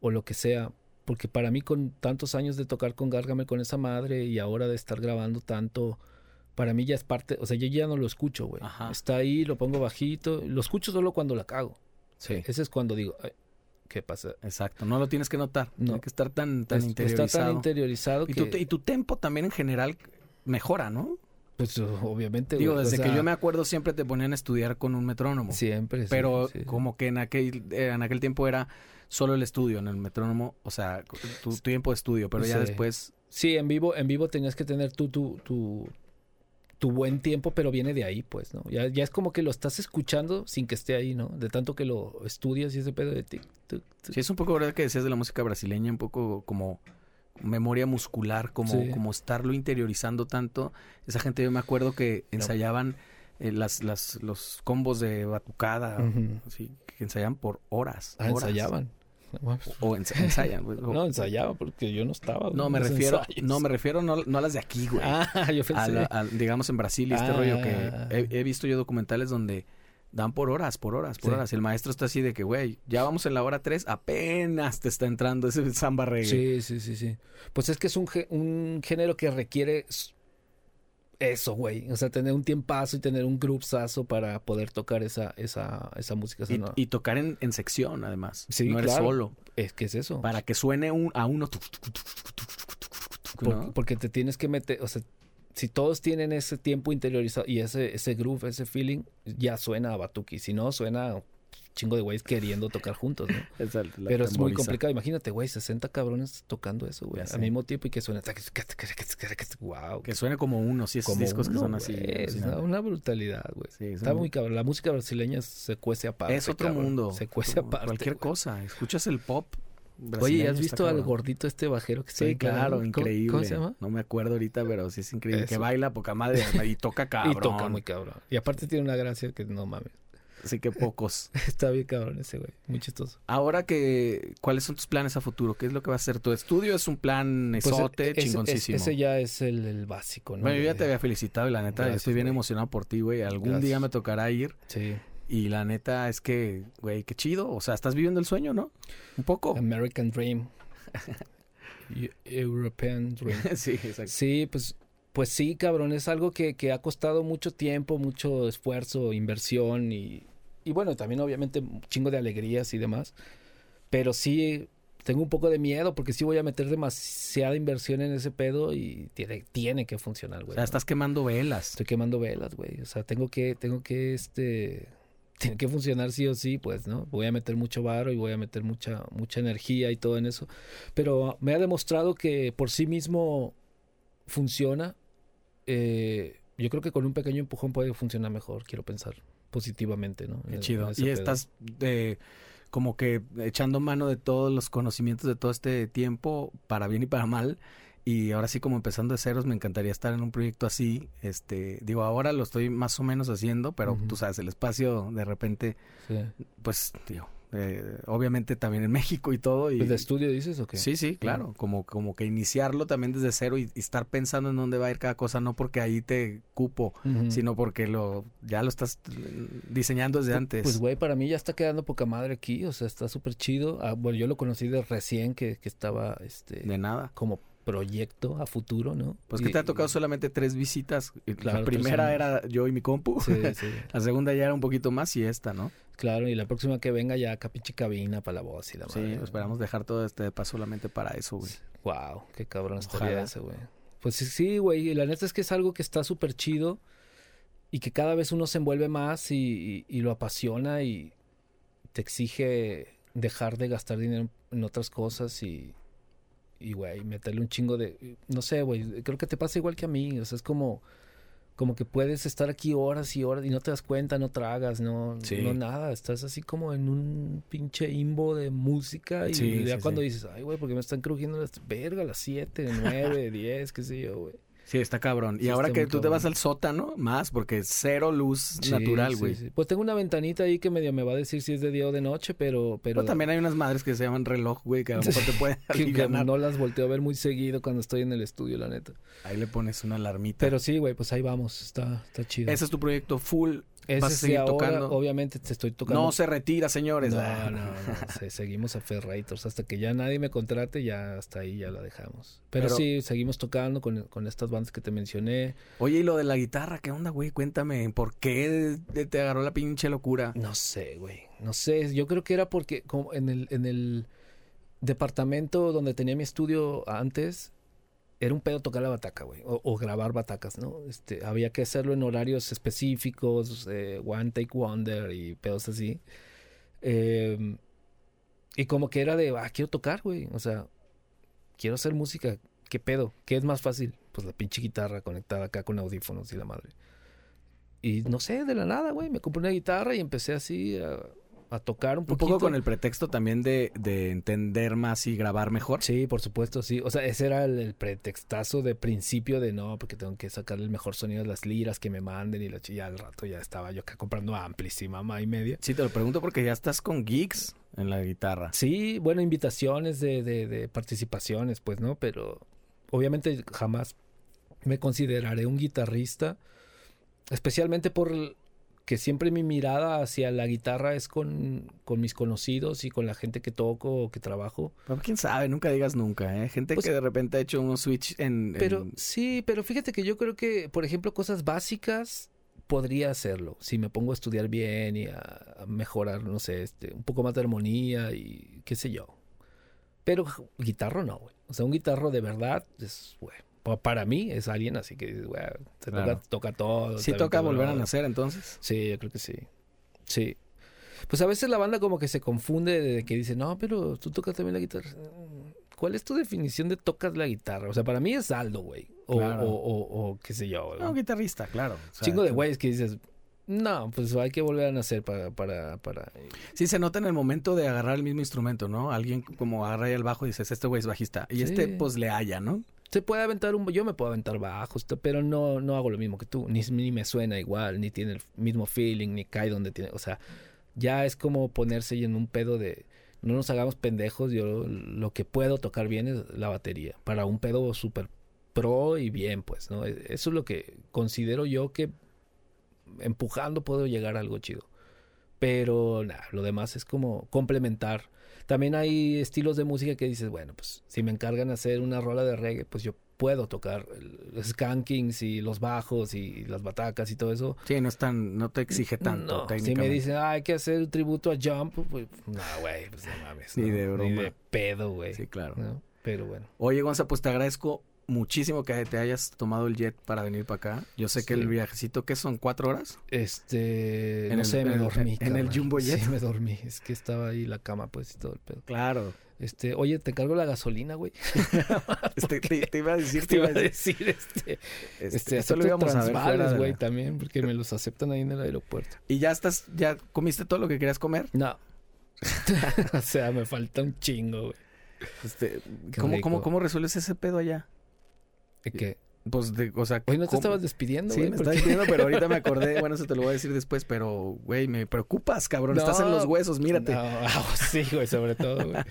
o lo que sea. Porque para mí, con tantos años de tocar con Gargamel con esa madre y ahora de estar grabando tanto, para mí ya es parte, o sea, yo ya no lo escucho, güey. Está ahí, lo pongo bajito, lo escucho solo cuando la cago. Sí. Ese es cuando digo, "Ay, ¿qué pasa? Exacto, no lo tienes que notar. No. Tiene que estar tan, tan Es- interiorizado. Está tan interiorizado y, que, tu, y tu tempo también en general mejora, ¿no? pues obviamente, Digo, güey, o desde que yo me acuerdo siempre te ponían a estudiar con un metrónomo. Siempre, pero sí, sí. como que en aquel, eh, en aquel tiempo era solo el estudio, en el metrónomo, o sea, tu tiempo de estudio, pero ya después... Sí, en vivo, en vivo tenías que tener tu, tu, tu, tu buen tiempo, pero viene de ahí, pues, ¿no? Ya, ya es como que lo estás escuchando sin que esté ahí, ¿no? De tanto que lo estudias y ese pedo de tic, tic, tic. Sí, es un poco verdad que decías de la música brasileña, un poco como memoria muscular, como, Sí. como estarlo interiorizando tanto. Esa gente yo me acuerdo que ensayaban eh, las, las, los combos de batucada, Ujú. así, que ensayaban por horas. Ah, horas. ensayaban. O ens- ensayan. güey, o- No, ensayaba porque yo no estaba. No, me refiero, ensayos. no, me refiero no, no a las de aquí, güey. Ah, yo pensé. A la- a- digamos en Brasil y este Ah. rollo que he, he visto yo documentales donde dan por horas, por horas, por Sí. horas. El maestro está así de que, güey, ya vamos en la hora 3, apenas te está entrando ese samba reggae. Sí, sí, sí, sí. Pues es que es un, un género que requiere eso, güey. O sea, tener un tiempazo y tener un groupazo para poder tocar esa, esa, esa música. Y, tocar en, en sección, además. Sí, no eres claro. solo. Es que es eso. Para que suene un, a uno. Por- ¿no? Porque te tienes que meter, o sea, si todos tienen ese tiempo interiorizado y ese, ese groove, ese feeling, ya suena a Batuki. Si no, suena chingo de güeyes queriendo tocar juntos, ¿no? Exacto, Pero es muy complicado. Imagínate, güey, 60 cabrones tocando eso, güey, al mismo tiempo y que suena. Wow. Que suene como uno, si esos discos que son así. Es una, brutalidad, güey. Sí, Está muy cabrón. La música brasileña se cuece aparte. Es otro cabrón. mundo. Se cuece como aparte. Cualquier güey. cosa. Escuchas el pop Oye, brasileño, ¿has está visto al gordito este bajero que está Sí, claro, increíble. ¿Cómo se llama? No me acuerdo ahorita, pero sí es increíble. Que baila poca madre y toca cabrón. Y toca muy cabrón. Y aparte tiene una gracia que no mames. Así que pocos. Está bien cabrón ese güey. Muy chistoso. Ahora que, ¿cuáles son tus planes a futuro? ¿Qué es lo que va a ser tu estudio? ¿Es un plan Pues, esote, ese- chingoncísimo? Ese, ya es el, el básico, ¿no? Bueno, yo ya te había felicitado y la neta Gracias, estoy bien güey. emocionado por ti, güey. Algún Gracias. día me tocará ir Sí. y la neta es que, güey, qué chido. O sea, estás viviendo el sueño, ¿no? Un poco. American Dream. Eu- European Dream. sí, exacto. Sí, pues, pues sí, cabrón, es algo que, que ha costado mucho tiempo, mucho esfuerzo, inversión y, y bueno, también obviamente un chingo de alegrías y demás. Pero sí, tengo un poco de miedo porque sí voy a meter demasiada inversión en ese pedo y tiene, tiene que funcionar, O güey. sea, ¿no? estás quemando velas. Estoy quemando velas, güey. O sea, tengo que, tengo que, este, tiene que funcionar sí o sí, pues, ¿no? Voy a meter mucho varo y voy a meter mucha, mucha energía y todo en eso. Pero me ha demostrado que por sí mismo funciona. Eh, yo creo que con un pequeño empujón puede funcionar mejor, quiero pensar positivamente, ¿no? Qué En- chido. en Y pedo. estás eh, como que echando mano de todos los conocimientos de todo este tiempo, para bien y para mal. Y ahora sí, como empezando de ceros, me encantaría estar en un proyecto así. Este, digo, ahora lo estoy más o menos haciendo, pero Ujú. tú sabes, el espacio de repente, Sí. pues, digo, eh, obviamente también en México y todo. Y, ¿Pues ¿De estudio dices o qué? Sí, sí, claro. Como, como que iniciarlo también desde cero y, y estar pensando en dónde va a ir cada cosa, no porque ahí te cupo, sino porque lo ya lo estás eh, diseñando desde antes. Pues, güey, para mí ya está quedando poca madre aquí, o sea, está súper chido. Ah, bueno, yo lo conocí de recién que, que estaba, este, de nada. como proyecto a futuro, ¿no? Pues que te ha tocado solamente tres visitas. Claro, la primera era yo y mi compu. Sí, sí, La segunda ya era un poquito más y esta, ¿no? claro, y la próxima que venga ya capiche cabina para la voz y la Sí, madre. ¿no? esperamos dejar todo este paso solamente para eso, güey. Wow, qué cabrón estaría ese, güey. Pues sí, sí, güey, y la neta es que es algo que está súper chido y que cada vez uno se envuelve más y, y- y lo apasiona y te exige dejar de gastar dinero en otras cosas y, y güey, meterle un chingo de... No sé, güey, creo que te pasa igual que a mí, o sea, es como... Como que puedes estar aquí horas y horas y no te das cuenta, no tragas, no, Sí. no nada. Estás así como en un pinche imbo de música y Sí, ya sí, cuando dices, ay, güey, porque me están crujiendo las verga, las 7, 9, 10, qué sé yo, güey. Sí, está cabrón. Y Sí, ahora que tú te vas al sótano, más, porque cero luz Sí, natural, güey. sí. Pues tengo una ventanita ahí que medio me va a decir si es de día o de noche, pero... pero Pero también hay unas madres que se llaman reloj, güey, que a lo mejor te pueden que, que no las volteo a ver muy seguido cuando estoy en el estudio, la neta. Ahí le pones una alarmita. Pero sí, güey, pues ahí vamos, está, está chido. Ese es tu proyecto full. Ese vas a seguir ahora, tocando. obviamente te estoy tocando... No se retira, señores. No, Ah. no, no, se- seguimos a Ferrators. Hasta que ya nadie me contrate, ya hasta ahí ya la dejamos. Pero, Pero- sí, seguimos tocando con, con estas bandas que te mencioné. Oye, y lo de la guitarra, ¿qué onda, güey? Cuéntame, ¿por qué te- te agarró la pinche locura? No sé, güey. No sé. Yo creo que era porque como en el, en el departamento donde tenía mi estudio antes, era un pedo tocar la bataca, güey. O, grabar batacas, ¿no? Este, había que hacerlo en horarios específicos, eh, One Take Wonder y pedos así. Eh, y como que era de, ah, quiero tocar, güey. O sea, quiero hacer música. ¿Qué pedo? ¿Qué es más fácil? Pues la pinche guitarra conectada acá con audífonos y la madre. Y no sé, de la nada, güey. Me compré una guitarra y empecé así a, a tocar un Un poco con el pretexto también de, de entender más y grabar mejor. Sí, por supuesto, sí. O sea, ese era el, el pretextazo de principio de no, porque tengo que sacar el mejor sonido de las liras que me manden y la chi- ya al rato ya estaba yo acá comprando amplis y mamá y media. Sí, te lo pregunto porque ya estás con gigs en la guitarra. Sí, bueno, invitaciones de, de, de participaciones, pues, ¿no? Pero obviamente jamás me consideraré un guitarrista, especialmente por el- que siempre mi mirada hacia la guitarra es con, con mis conocidos y con la gente que toco o que trabajo. Pero quién sabe, nunca digas nunca, ¿eh? Gente Pues- que de repente ha hecho un switch en... Pero en- sí, pero fíjate que yo creo que, por ejemplo, cosas básicas podría hacerlo. Si me pongo a estudiar bien y a, a mejorar, no sé, este, un poco más de armonía y qué sé yo. Pero guitarro no, güey. O sea, un guitarro de verdad es, güey. pa- Para mí es alguien así que, dices, güey, se Claro. toca, toca todo. Sí toca volver a nacer entonces. Sí, yo creo que sí. Sí. Pues a veces la banda como que se confunde de que dice, no, pero tú tocas también la guitarra. ¿Cuál es tu definición de tocas la guitarra? O sea, para mí es Aldo, güey. O, Claro. o, o, o qué sé yo. güey. No, guitarrista, claro. O sea, Chingo de güeyes que dices, No, pues hay que volver a nacer para, para, para... Sí, se nota en el momento de agarrar el mismo instrumento, ¿no? Alguien como agarra ahí el bajo y dices, este güey es bajista. Y Sí. este, pues, le halla, ¿no? Se puede aventar un... Yo me puedo aventar bajos, pero no, no hago lo mismo que tú. Ni, ni me suena igual, ni tiene el mismo feeling, ni cae donde tiene... O sea, ya es como ponerse en un pedo de... No nos hagamos pendejos, yo lo que puedo tocar bien es la batería. Para un pedo súper pro y bien, pues, ¿no? E- Eso es lo que considero yo que empujando puedo llegar a algo chido. Pero nada, lo demás es como complementar. También hay estilos de música que dices, bueno, pues si me encargan hacer una rola de reggae, pues yo puedo tocar el- skankings y los bajos y las batacas y todo eso. Sí, no es tan, no te exige tanto No, si me dicen, ah, hay que hacer un tributo a Jump, pues no, güey, pues no mames. Ni no, de broma. Ni de pedo, güey. Sí, claro. ¿no? Pero bueno. Oye, Gonza, pues te agradezco muchísimo que te hayas tomado el jet para venir para acá. Yo sé que el viajecito, ¿qué son? ¿Cuatro horas? Este, En no el- sé, me en el- dormí. en el. Jumbo Jet. Sí, me dormí. Es que estaba ahí la cama, pues, y todo el pedo. Claro. Este, oye, te cargo la gasolina, güey. Este, te, te iba a decir, Te iba a decir, este, Este, este, esto lo íbamos transvales, güey, la- también, porque me los aceptan ahí en el aeropuerto. Y ya estás, ya comiste todo lo que querías comer. No. o sea, me falta un chingo, güey. Este, ¿cómo, cómo, ¿Cómo resuelves ese pedo allá? ¿De qué? Pues, de, o sea, Hoy no te ¿cómo- estabas despidiendo, Sí, me ¿por estaba qué? diciendo, pero ahorita me acordé. Bueno, eso te lo voy a decir después, pero, güey, me preocupas, cabrón. Estás en los huesos, mírate. No, ah, sí, güey, sobre todo, güey.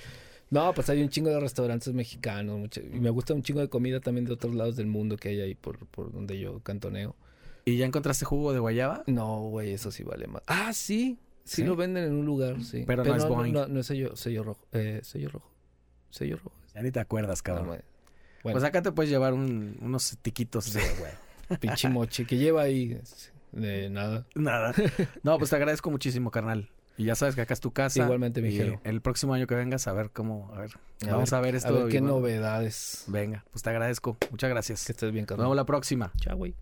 No, pues hay un chingo de restaurantes mexicanos. mucho- y me gusta un chingo de comida también de otros lados del mundo que hay ahí por, por donde yo cantoneo. ¿Y ya encontraste jugo de guayaba? No, güey, eso sí vale más. Ah, sí. Sí, ¿Sí? lo venden en un lugar, sí. Pero no es Boeing. No, no es sello, sello rojo. Eh, sello rojo. Sello rojo. Ya ni te acuerdas, cabrón. Bueno, Pues acá te puedes llevar un- unos tiquitos de, güey. pinche moche que lleva ahí de nada. Nada. No, pues te agradezco muchísimo, carnal. Y ya sabes que acá es tu casa. Igualmente, mi Y el próximo año que vengas a ver cómo, a ver. A vamos ver- a ver esto. A ver qué bueno, novedades. Venga, pues te agradezco. Muchas gracias. Que estés bien, Nos carnal. vemos la próxima. Chao, güey.